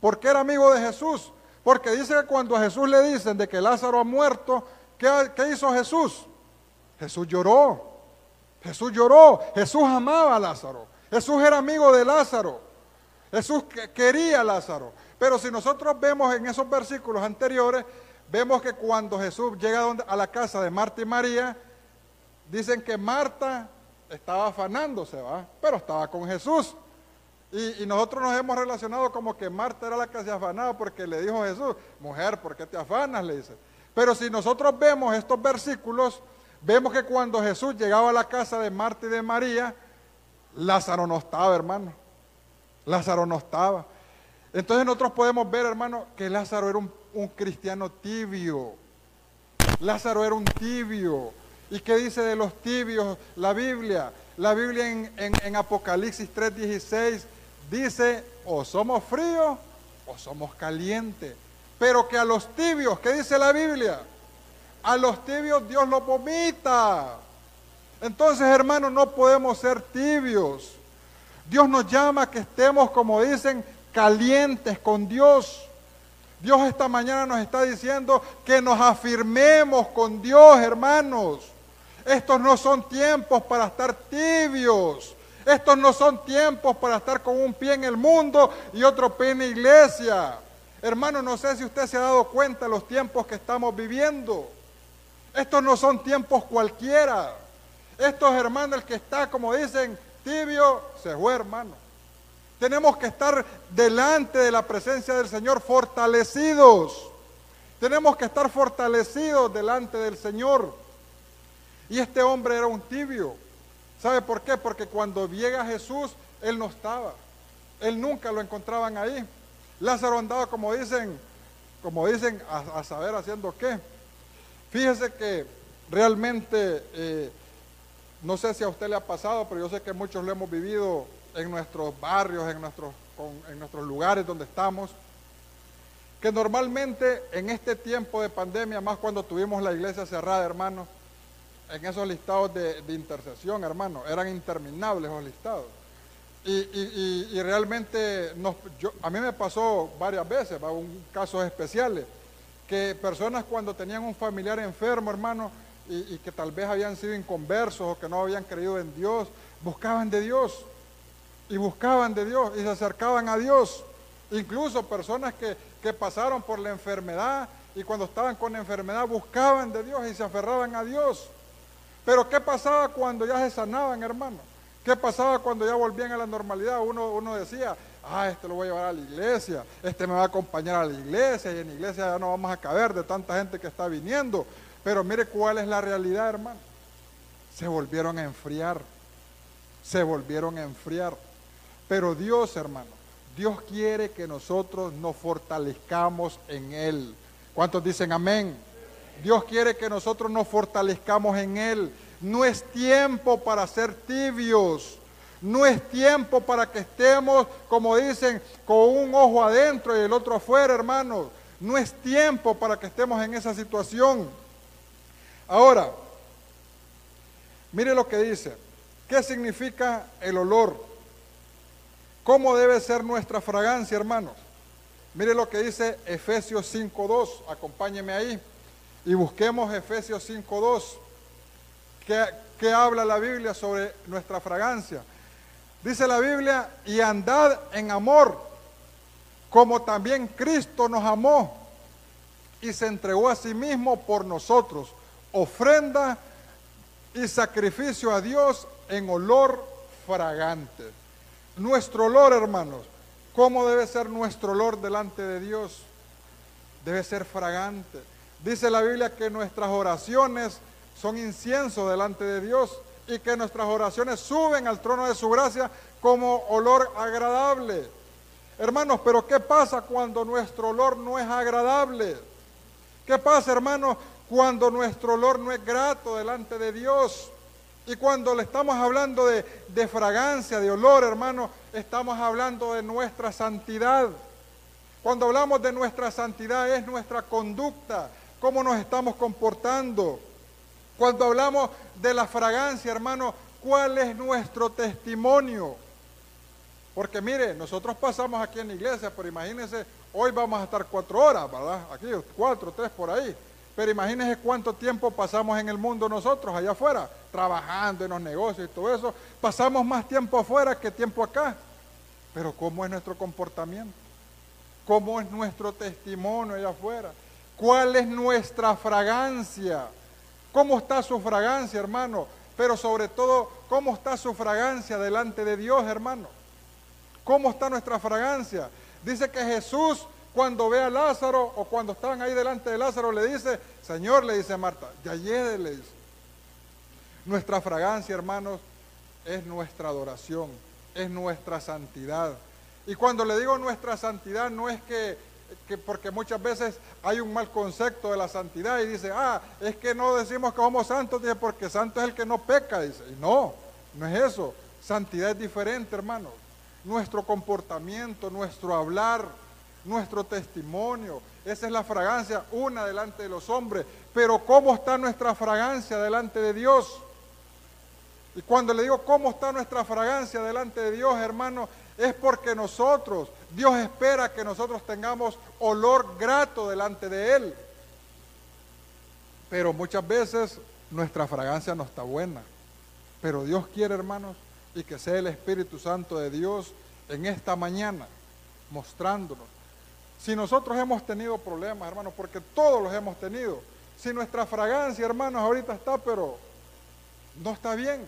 ¿Por qué era amigo de Jesús? Porque dice que cuando a Jesús le dicen de que Lázaro ha muerto, ¿qué, hizo Jesús? Jesús lloró. Jesús lloró. Jesús amaba a Lázaro. Jesús era amigo de Lázaro. Jesús quería a Lázaro. Pero si nosotros vemos en esos versículos anteriores, vemos que cuando Jesús llega a la casa de Marta y María, dicen que Marta estaba afanándose, ¿va? Pero estaba con Jesús. Y, nosotros nos hemos relacionado como que Marta era la que se afanaba porque le dijo Jesús, mujer, ¿por qué te afanas? Le dice. Pero si nosotros vemos estos versículos, vemos que cuando Jesús llegaba a la casa de Marta y de María, Lázaro no estaba, hermano. Lázaro no estaba. Entonces nosotros podemos ver, hermano, que Lázaro era un, cristiano tibio. Lázaro era un tibio. ¿Y qué dice de los tibios la Biblia? La Biblia en, en, en Apocalipsis 3:16 dice, o somos fríos o somos calientes. Pero que a los tibios, ¿qué dice la Biblia? A los tibios Dios los vomita. Entonces, hermanos, no podemos ser tibios. Dios nos llama a que estemos, como dicen, calientes con Dios. Dios esta mañana nos está diciendo que nos afirmemos con Dios, hermanos. Estos no son tiempos para estar tibios. Estos no son tiempos para estar con un pie en el mundo y otro pie en la iglesia. Hermano, no sé si usted se ha dado cuenta de los tiempos que estamos viviendo. Estos no son tiempos cualquiera. Estos hermanos, el que está, como dicen, tibio, se fue, hermano. Tenemos que estar delante de la presencia del Señor fortalecidos. Tenemos que estar fortalecidos delante del Señor. Y este hombre era un tibio. ¿Sabe por qué? Porque cuando llega Jesús, él no estaba. Él nunca lo encontraban ahí. Lázaro andaba, como dicen, como dicen, a, saber haciendo qué. Fíjese que realmente, eh, no sé si a usted le ha pasado, pero yo sé que muchos lo hemos vivido en nuestros barrios, en nuestros, en nuestros lugares donde estamos, que normalmente en este tiempo de pandemia, más cuando tuvimos la iglesia cerrada, hermanos, en esos listados de, intercesión, hermano. Eran interminables los listados. Y, realmente a mí me pasó varias veces, un casos especiales, que personas cuando tenían un familiar enfermo, hermano, y, que tal vez habían sido inconversos o que no habían creído en Dios, buscaban de Dios. Y buscaban de Dios y se acercaban a Dios. Incluso personas que, que pasaron por la enfermedad y cuando estaban con enfermedad buscaban de Dios y se aferraban a Dios. Pero ¿qué pasaba cuando ya se sanaban, hermano? ¿Qué pasaba cuando ya volvían a la normalidad? Uno, uno decía, ah, este lo voy a llevar a la iglesia, este me va a acompañar a la iglesia y en la iglesia ya no vamos a caber de tanta gente que está viniendo. Pero mire cuál es la realidad, hermano. Se volvieron a enfriar, se volvieron a enfriar. Pero Dios, hermano, Dios quiere que nosotros nos fortalezcamos en Él. ¿Cuántos dicen amén? Dios quiere que nosotros nos fortalezcamos en Él. No es tiempo para ser tibios. No es tiempo para que estemos, como dicen, con un ojo adentro y el otro afuera, hermanos. No es tiempo para que estemos en esa situación. Ahora, mire lo que dice. ¿Qué significa el olor? ¿Cómo debe ser nuestra fragancia, hermanos? Mire lo que dice Efesios 5.2. Acompáñeme ahí y busquemos Efesios 5.2, que, que habla la Biblia sobre nuestra fragancia. Dice la Biblia, y andad en amor, como también Cristo nos amó y se entregó a sí mismo por nosotros, ofrenda y sacrificio a Dios en olor fragante. Nuestro olor, hermanos, ¿cómo debe ser nuestro olor delante de Dios? debe ser fragante. Dice la Biblia que nuestras oraciones son incienso delante de Dios y que nuestras oraciones suben al trono de su gracia como olor agradable. Hermanos, pero ¿qué pasa cuando nuestro olor no es agradable? ¿Qué pasa, hermanos, cuando nuestro olor no es grato delante de Dios? Y cuando le estamos hablando de, fragancia, de olor, hermanos, estamos hablando de nuestra santidad. Cuando hablamos de nuestra santidad es nuestra conducta, cómo nos estamos comportando. Cuando hablamos de la fragancia, hermano, ¿cuál es nuestro testimonio? Porque mire, nosotros pasamos aquí en la iglesia, pero imagínense, hoy vamos a estar cuatro horas, ¿verdad? Aquí, cuatro, tres por ahí. Pero imagínense cuánto tiempo pasamos en el mundo nosotros, allá afuera, trabajando en los negocios y todo eso. Pasamos más tiempo afuera que tiempo acá. Pero ¿cómo es nuestro comportamiento? ¿Cómo es nuestro testimonio allá afuera? ¿Cuál es nuestra fragancia? ¿Cómo está su fragancia, hermano? Pero sobre todo, ¿cómo está su fragancia delante de Dios, hermano? ¿Cómo está nuestra fragancia? Dice que Jesús cuando ve a Lázaro o cuando estaban ahí delante de Lázaro le dice, Señor, le dice Marta, ya le dice. Nuestra fragancia, hermanos, es nuestra adoración, es nuestra santidad. Y cuando le digo nuestra santidad, no es que, que, porque muchas veces hay un mal concepto de la santidad y dice, ah, es que no decimos que somos santos, dice, porque santo es el que no peca, dice. No, no es eso. Santidad es diferente, hermanos. Nuestro comportamiento, nuestro hablar, nuestro testimonio, esa es la fragancia, una delante de los hombres. Pero ¿cómo está nuestra fragancia delante de Dios? Y cuando le digo cómo está nuestra fragancia delante de Dios, hermano, es porque nosotros, Dios espera que nosotros tengamos olor grato delante de Él. Pero muchas veces nuestra fragancia no está buena. Pero Dios quiere, hermanos, y que sea el Espíritu Santo de Dios en esta mañana mostrándonos. Si nosotros hemos tenido problemas, hermanos, porque todos los hemos tenido. Si nuestra fragancia, hermanos, ahorita está, pero no está bien.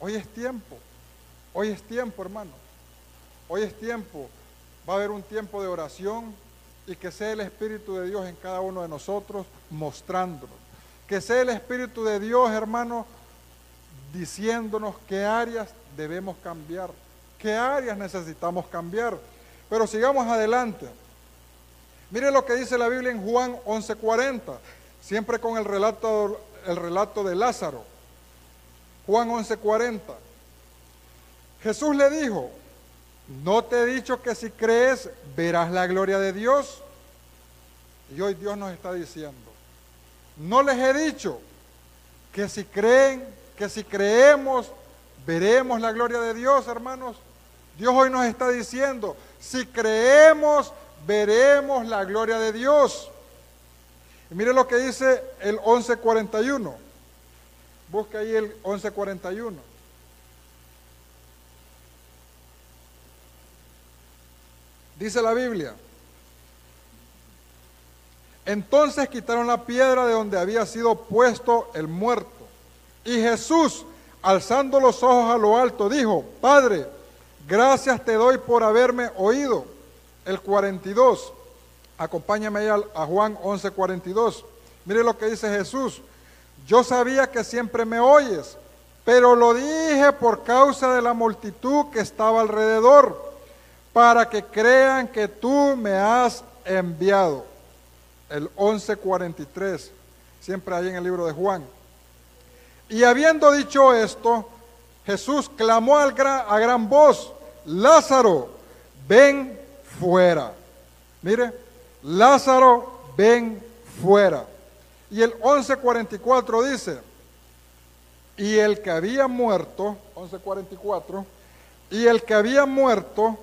Hoy es tiempo. Hoy es tiempo, hermanos. Hoy es tiempo, va a haber un tiempo de oración y que sea el Espíritu de Dios en cada uno de nosotros mostrándonos. Que sea el Espíritu de Dios, hermano, diciéndonos qué áreas debemos cambiar, qué áreas necesitamos cambiar. Pero sigamos adelante. Mire lo que dice la Biblia en Juan 11:40, siempre con el relato, el relato de Lázaro. Juan 11:40. Jesús le dijo, ¿No te he dicho que si crees verás la gloria de Dios? Y hoy Dios nos está diciendo, no les he dicho que si creen, que si creemos, veremos la gloria de Dios, hermanos. Dios hoy nos está diciendo, si creemos, veremos la gloria de Dios. Y mire lo que dice el 1141. Busca ahí el 1141. Dice la Biblia. Entonces quitaron la piedra de donde había sido puesto el muerto. Y Jesús, alzando los ojos a lo alto, dijo, Padre, gracias te doy por haberme oído. El 42. Acompáñame ahí a Juan 11, 42. Mire lo que dice Jesús. Yo sabía que siempre me oyes, pero lo dije por causa de la multitud que estaba alrededor para que crean que tú me has enviado. El 1143, siempre ahí en el libro de Juan. Y habiendo dicho esto, Jesús clamó a gran voz, Lázaro, ven fuera. Mire, Lázaro, ven fuera. Y el 1144 dice, y el que había muerto, 1144, y el que había muerto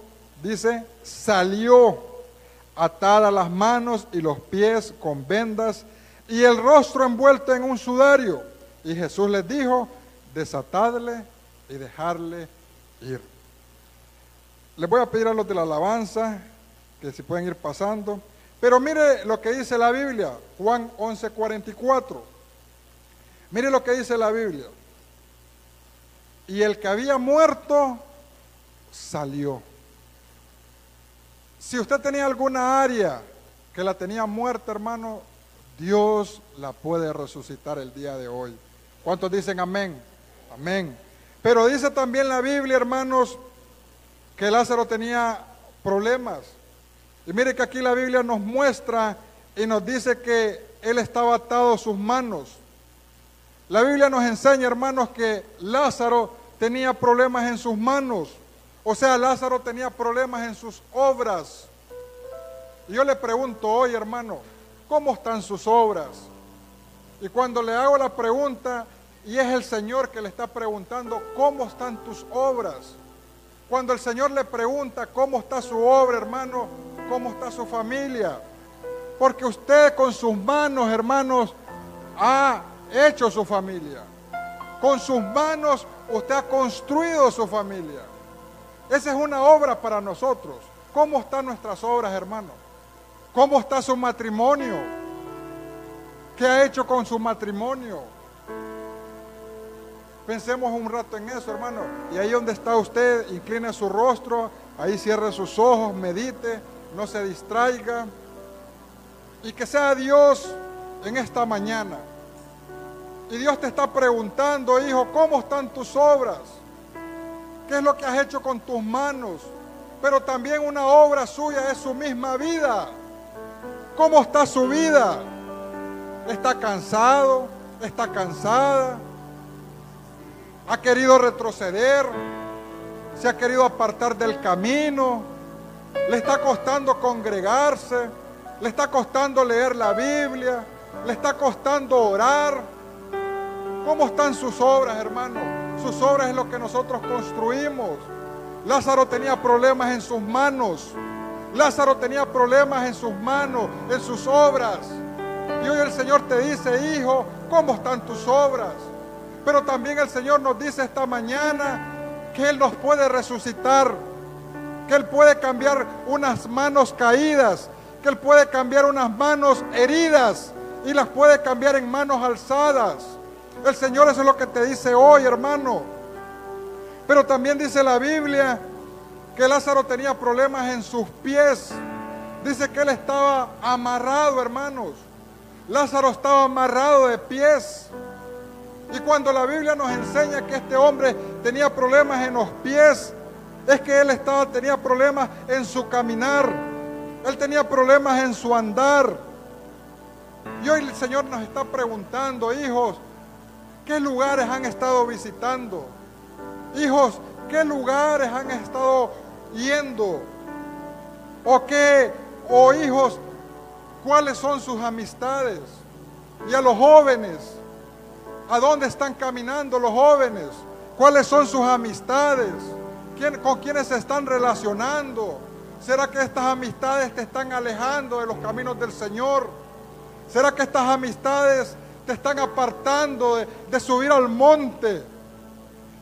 dice, salió atada las manos y los pies con vendas y el rostro envuelto en un sudario. Y Jesús les dijo, desatadle y dejarle ir. Les voy a pedir a los de la alabanza que si pueden ir pasando. Pero mire lo que dice la Biblia, Juan 11:44. Mire lo que dice la Biblia. Y el que había muerto salió. Si usted tenía alguna área que la tenía muerta, hermano, Dios la puede resucitar el día de hoy. ¿Cuántos dicen amén? Amén. Pero dice también la Biblia, hermanos, que Lázaro tenía problemas. Y mire que aquí la Biblia nos muestra y nos dice que él estaba atado a sus manos. La Biblia nos enseña, hermanos, que Lázaro tenía problemas en sus manos. O sea, Lázaro tenía problemas en sus obras. Y yo le pregunto hoy, hermano, ¿cómo están sus obras? Y cuando le hago la pregunta, y es el Señor que le está preguntando, ¿cómo están tus obras? Cuando el Señor le pregunta cómo está su obra, hermano, cómo está su familia. Porque usted con sus manos, hermanos, ha hecho su familia. Con sus manos usted ha construido su familia. Esa es una obra para nosotros. ¿Cómo están nuestras obras, hermanos? ¿Cómo está su matrimonio? ¿Qué ha hecho con su matrimonio? Pensemos un rato en eso, hermano. Y ahí donde está usted, incline su rostro, ahí cierre sus ojos, medite, no se distraiga. Y que sea Dios en esta mañana. Y Dios te está preguntando, hijo, ¿cómo están tus obras? ¿Qué es lo que has hecho con tus manos? Pero también una obra suya es su misma vida. ¿Cómo está su vida? ¿Está cansado? ¿Está cansada? ¿Ha querido retroceder? ¿Se ha querido apartar del camino? ¿Le está costando congregarse? ¿Le está costando leer la Biblia? ¿Le está costando orar? ¿Cómo están sus obras, hermano? Sus obras es lo que nosotros construimos. Lázaro tenía problemas en sus manos. Lázaro tenía problemas en sus manos, en sus obras. Y hoy el Señor te dice, hijo, ¿cómo están tus obras? Pero también el Señor nos dice esta mañana que Él nos puede resucitar, que Él puede cambiar unas manos caídas, que Él puede cambiar unas manos heridas y las puede cambiar en manos alzadas. El Señor eso es lo que te dice hoy, hermano. Pero también dice la Biblia que Lázaro tenía problemas en sus pies. Dice que él estaba amarrado, hermanos. Lázaro estaba amarrado de pies. Y cuando la Biblia nos enseña que este hombre tenía problemas en los pies, es que él estaba, tenía problemas en su caminar. Él tenía problemas en su andar. Y hoy el Señor nos está preguntando, hijos, ¿qué lugares han estado visitando? Hijos, ¿qué lugares han estado yendo? ¿O qué, o hijos, cuáles son sus amistades? Y a los jóvenes, ¿A dónde están caminando los jóvenes? ¿Cuáles son sus amistades? ¿Con quiénes se están relacionando? ¿Será que estas amistades te están alejando de los caminos del Señor? ¿Será que estas amistades te están apartando de, subir al monte?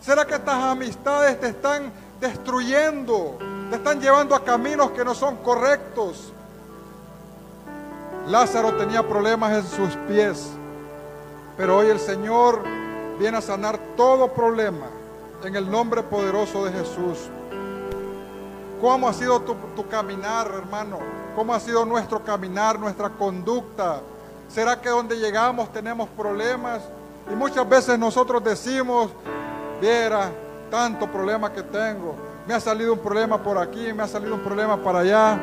¿Será que estas amistades te están destruyendo? Te están llevando a caminos que no son correctos. Lázaro tenía problemas en sus pies. Pero hoy el Señor viene a sanar todo problema en el nombre poderoso de Jesús. ¿Cómo ha sido tu, caminar, hermano? ¿Cómo ha sido nuestro caminar, nuestra conducta? ¿Será que donde llegamos tenemos problemas? Y muchas veces nosotros decimos, viera, tanto problema que tengo. Me ha salido un problema por aquí, me ha salido un problema para allá.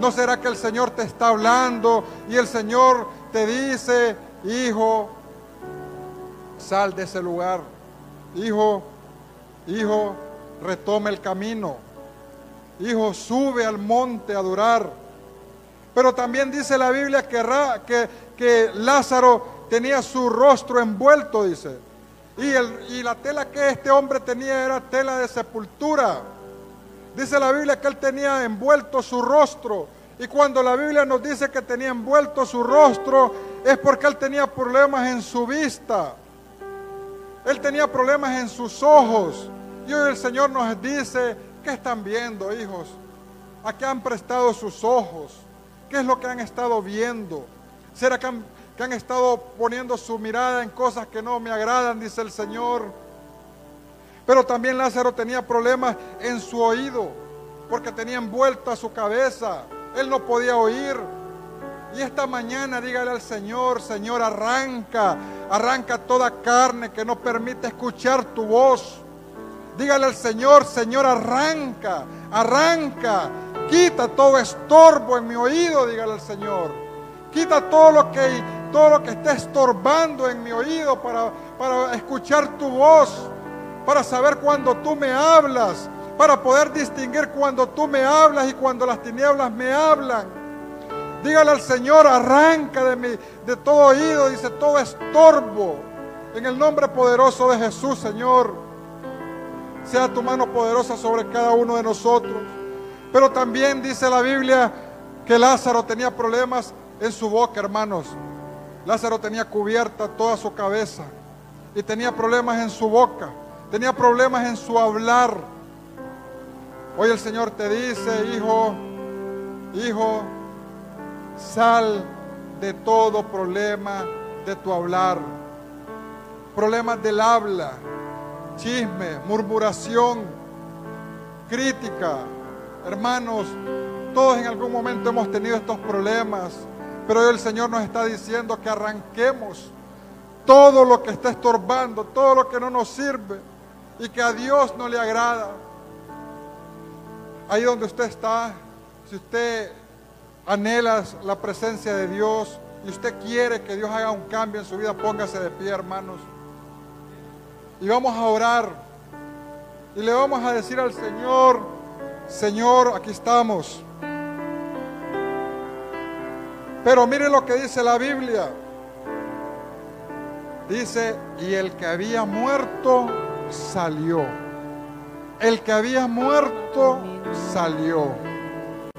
¿No será que el Señor te está hablando y el Señor te dice, hijo, sal de ese lugar. Hijo, hijo, retome el camino. Hijo, sube al monte a adorar. Pero también dice la Biblia que, que Lázaro tenía su rostro envuelto, dice. Y, el, y la tela que este hombre tenía era tela de sepultura. Dice la Biblia que él tenía envuelto su rostro. Y cuando la Biblia nos dice que tenía envuelto su rostro, es porque él tenía problemas en su vista. Él tenía problemas en sus ojos. Y hoy el Señor nos dice, ¿qué están viendo, hijos? ¿A qué han prestado sus ojos? ¿Qué es lo que han estado viendo? ¿Será que han, que han estado poniendo su mirada en cosas que no me agradan, dice el Señor? Pero también Lázaro tenía problemas en su oído, porque tenía envuelta su cabeza. Él no podía oír. Y esta mañana dígale al Señor, Señor, arranca, arranca toda carne que no permite escuchar tu voz. Dígale al Señor, Señor, arranca, arranca, quita todo estorbo en mi oído, dígale al Señor. Quita todo lo que, todo lo que esté estorbando en mi oído para, para escuchar tu voz, para saber cuando tú me hablas, para poder distinguir cuando tú me hablas y cuando las tinieblas me hablan. Dígale al Señor, arranca de, mi, de todo oído, dice, todo estorbo. En el nombre poderoso de Jesús, Señor. Sea tu mano poderosa sobre cada uno de nosotros. Pero también dice la Biblia que Lázaro tenía problemas en su boca, hermanos. Lázaro tenía cubierta toda su cabeza y tenía problemas en su boca, tenía problemas en su hablar. Hoy el Señor te dice, hijo, hijo, Sal de todo problema de tu hablar. Problemas del habla, chisme, murmuración, crítica. Hermanos, todos en algún momento hemos tenido estos problemas, pero hoy el Señor nos está diciendo que arranquemos todo lo que está estorbando, todo lo que no nos sirve y que a Dios no le agrada. Ahí donde usted está, si usted anhelas la presencia de Dios y usted quiere que Dios haga un cambio en su vida, póngase de pie, hermanos. Y vamos a orar. Y le vamos a decir al Señor, Señor, aquí estamos. Pero mire lo que dice la Biblia. Dice, y el que había muerto salió. El que había muerto salió.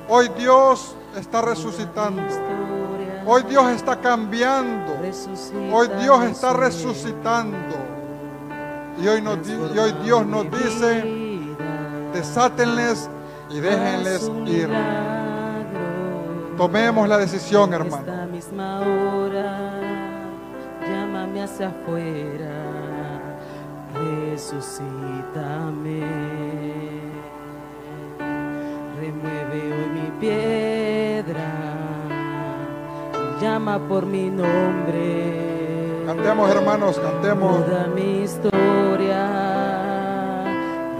Hoy Dios está resucitando. Hoy Dios está cambiando. Hoy Dios está resucitando. Y hoy, Dios nos dice, desátenles y déjenles ir. Tomemos la decisión, hermano. Esta misma hora, llámame hacia afuera, resucítame. Remueve hoy mi piedra, llama por mi nombre. Cantemos, hermanos, cantemos. Toda mi historia,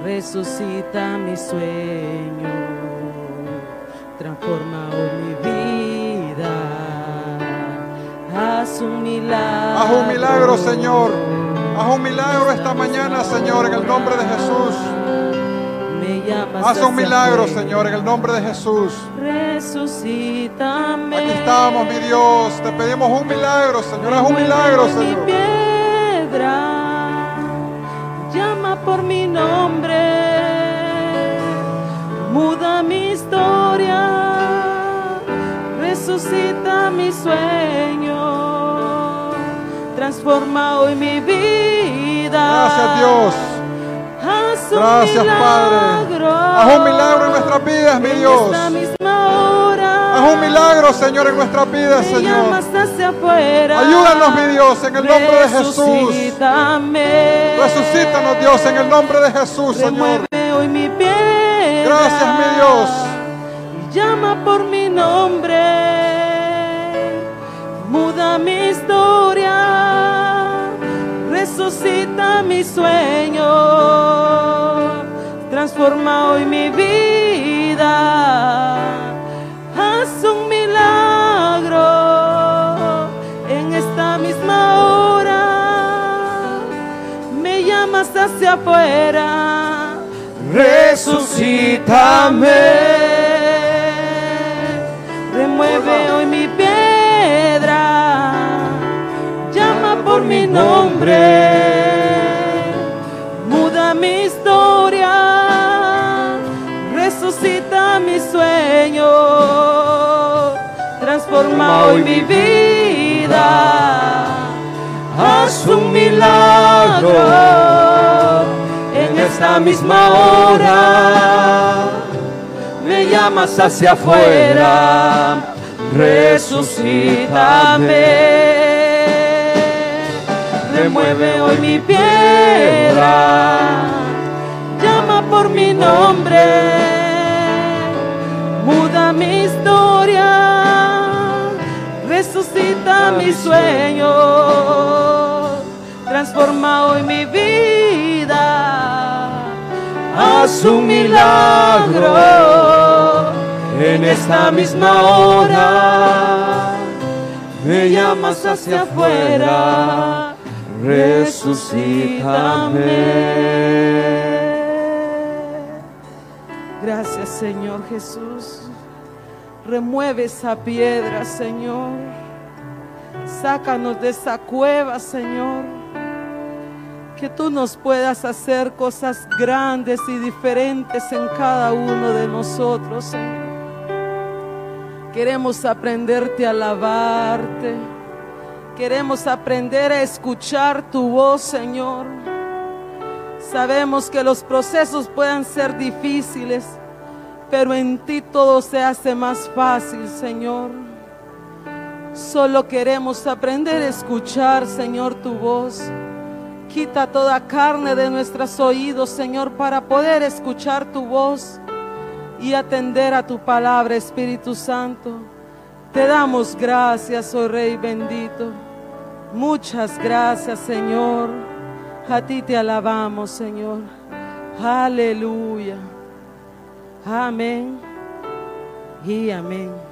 resucita mi sueño, transforma hoy mi vida. Haz un milagro. Haz un milagro, Señor. Haz un milagro esta mañana, Señor, en el nombre de Jesús. Haz un milagro. Señor, en el nombre de Jesús. Resucítame. Aquí estamos, mi Dios. Te pedimos un milagro, Señor. Haz un milagro, Señor. piedra, llama por mi nombre, muda mi resucita mi sueño, transforma hoy mi vida. Gracias, Dios. Haz un Gracias, Padre. Haz un milagro en nuestras vidas, mi Dios. Haz un milagro, Señor, en nuestras vidas, Señor. Ayúdanos, mi Dios, en el nombre de Jesús. Resucítanos, Dios, en el nombre de Jesús, Señor. Gracias, mi Dios. Llama por mi nombre. Muda mi historia. Resucita mi sueño. Transforma hoy mi vida. Haz un milagro en esta misma hora. Me llamas hacia afuera. Resucítame. Nombre. Muda mi historia. Resucita mi sueño. Transforma hoy mi vida. Haz un milagro en esta misma hora. Me llamas hacia afuera, resucítame. Remueve hoy mi piedra, llama por mi nombre, muda mi historia, realiza mis sueños. Transforma hoy mi vida. Haz un milagro en esta misma hora. Me llamas hacia afuera. Resucítame. Gracias, Señor Jesús. Remueve esa piedra, Señor. Sácanos de esa cueva, Señor. Que tú nos puedas hacer cosas grandes y diferentes en cada uno de nosotros, Señor. Queremos aprenderte a alabarte. Queremos aprender a escuchar tu voz, Señor. Sabemos que los procesos puedan ser difíciles, pero en ti todo se hace más fácil, Señor. Solo queremos aprender a escuchar, Señor, tu voz. Quita toda carne de nuestros oídos, Señor, para poder escuchar tu voz y atender a tu palabra, Espíritu Santo. Te damos gracias, oh Rey bendito. Muchas gracias, Señor. A ti te alabamos, Señor. Aleluya. Amén y amén.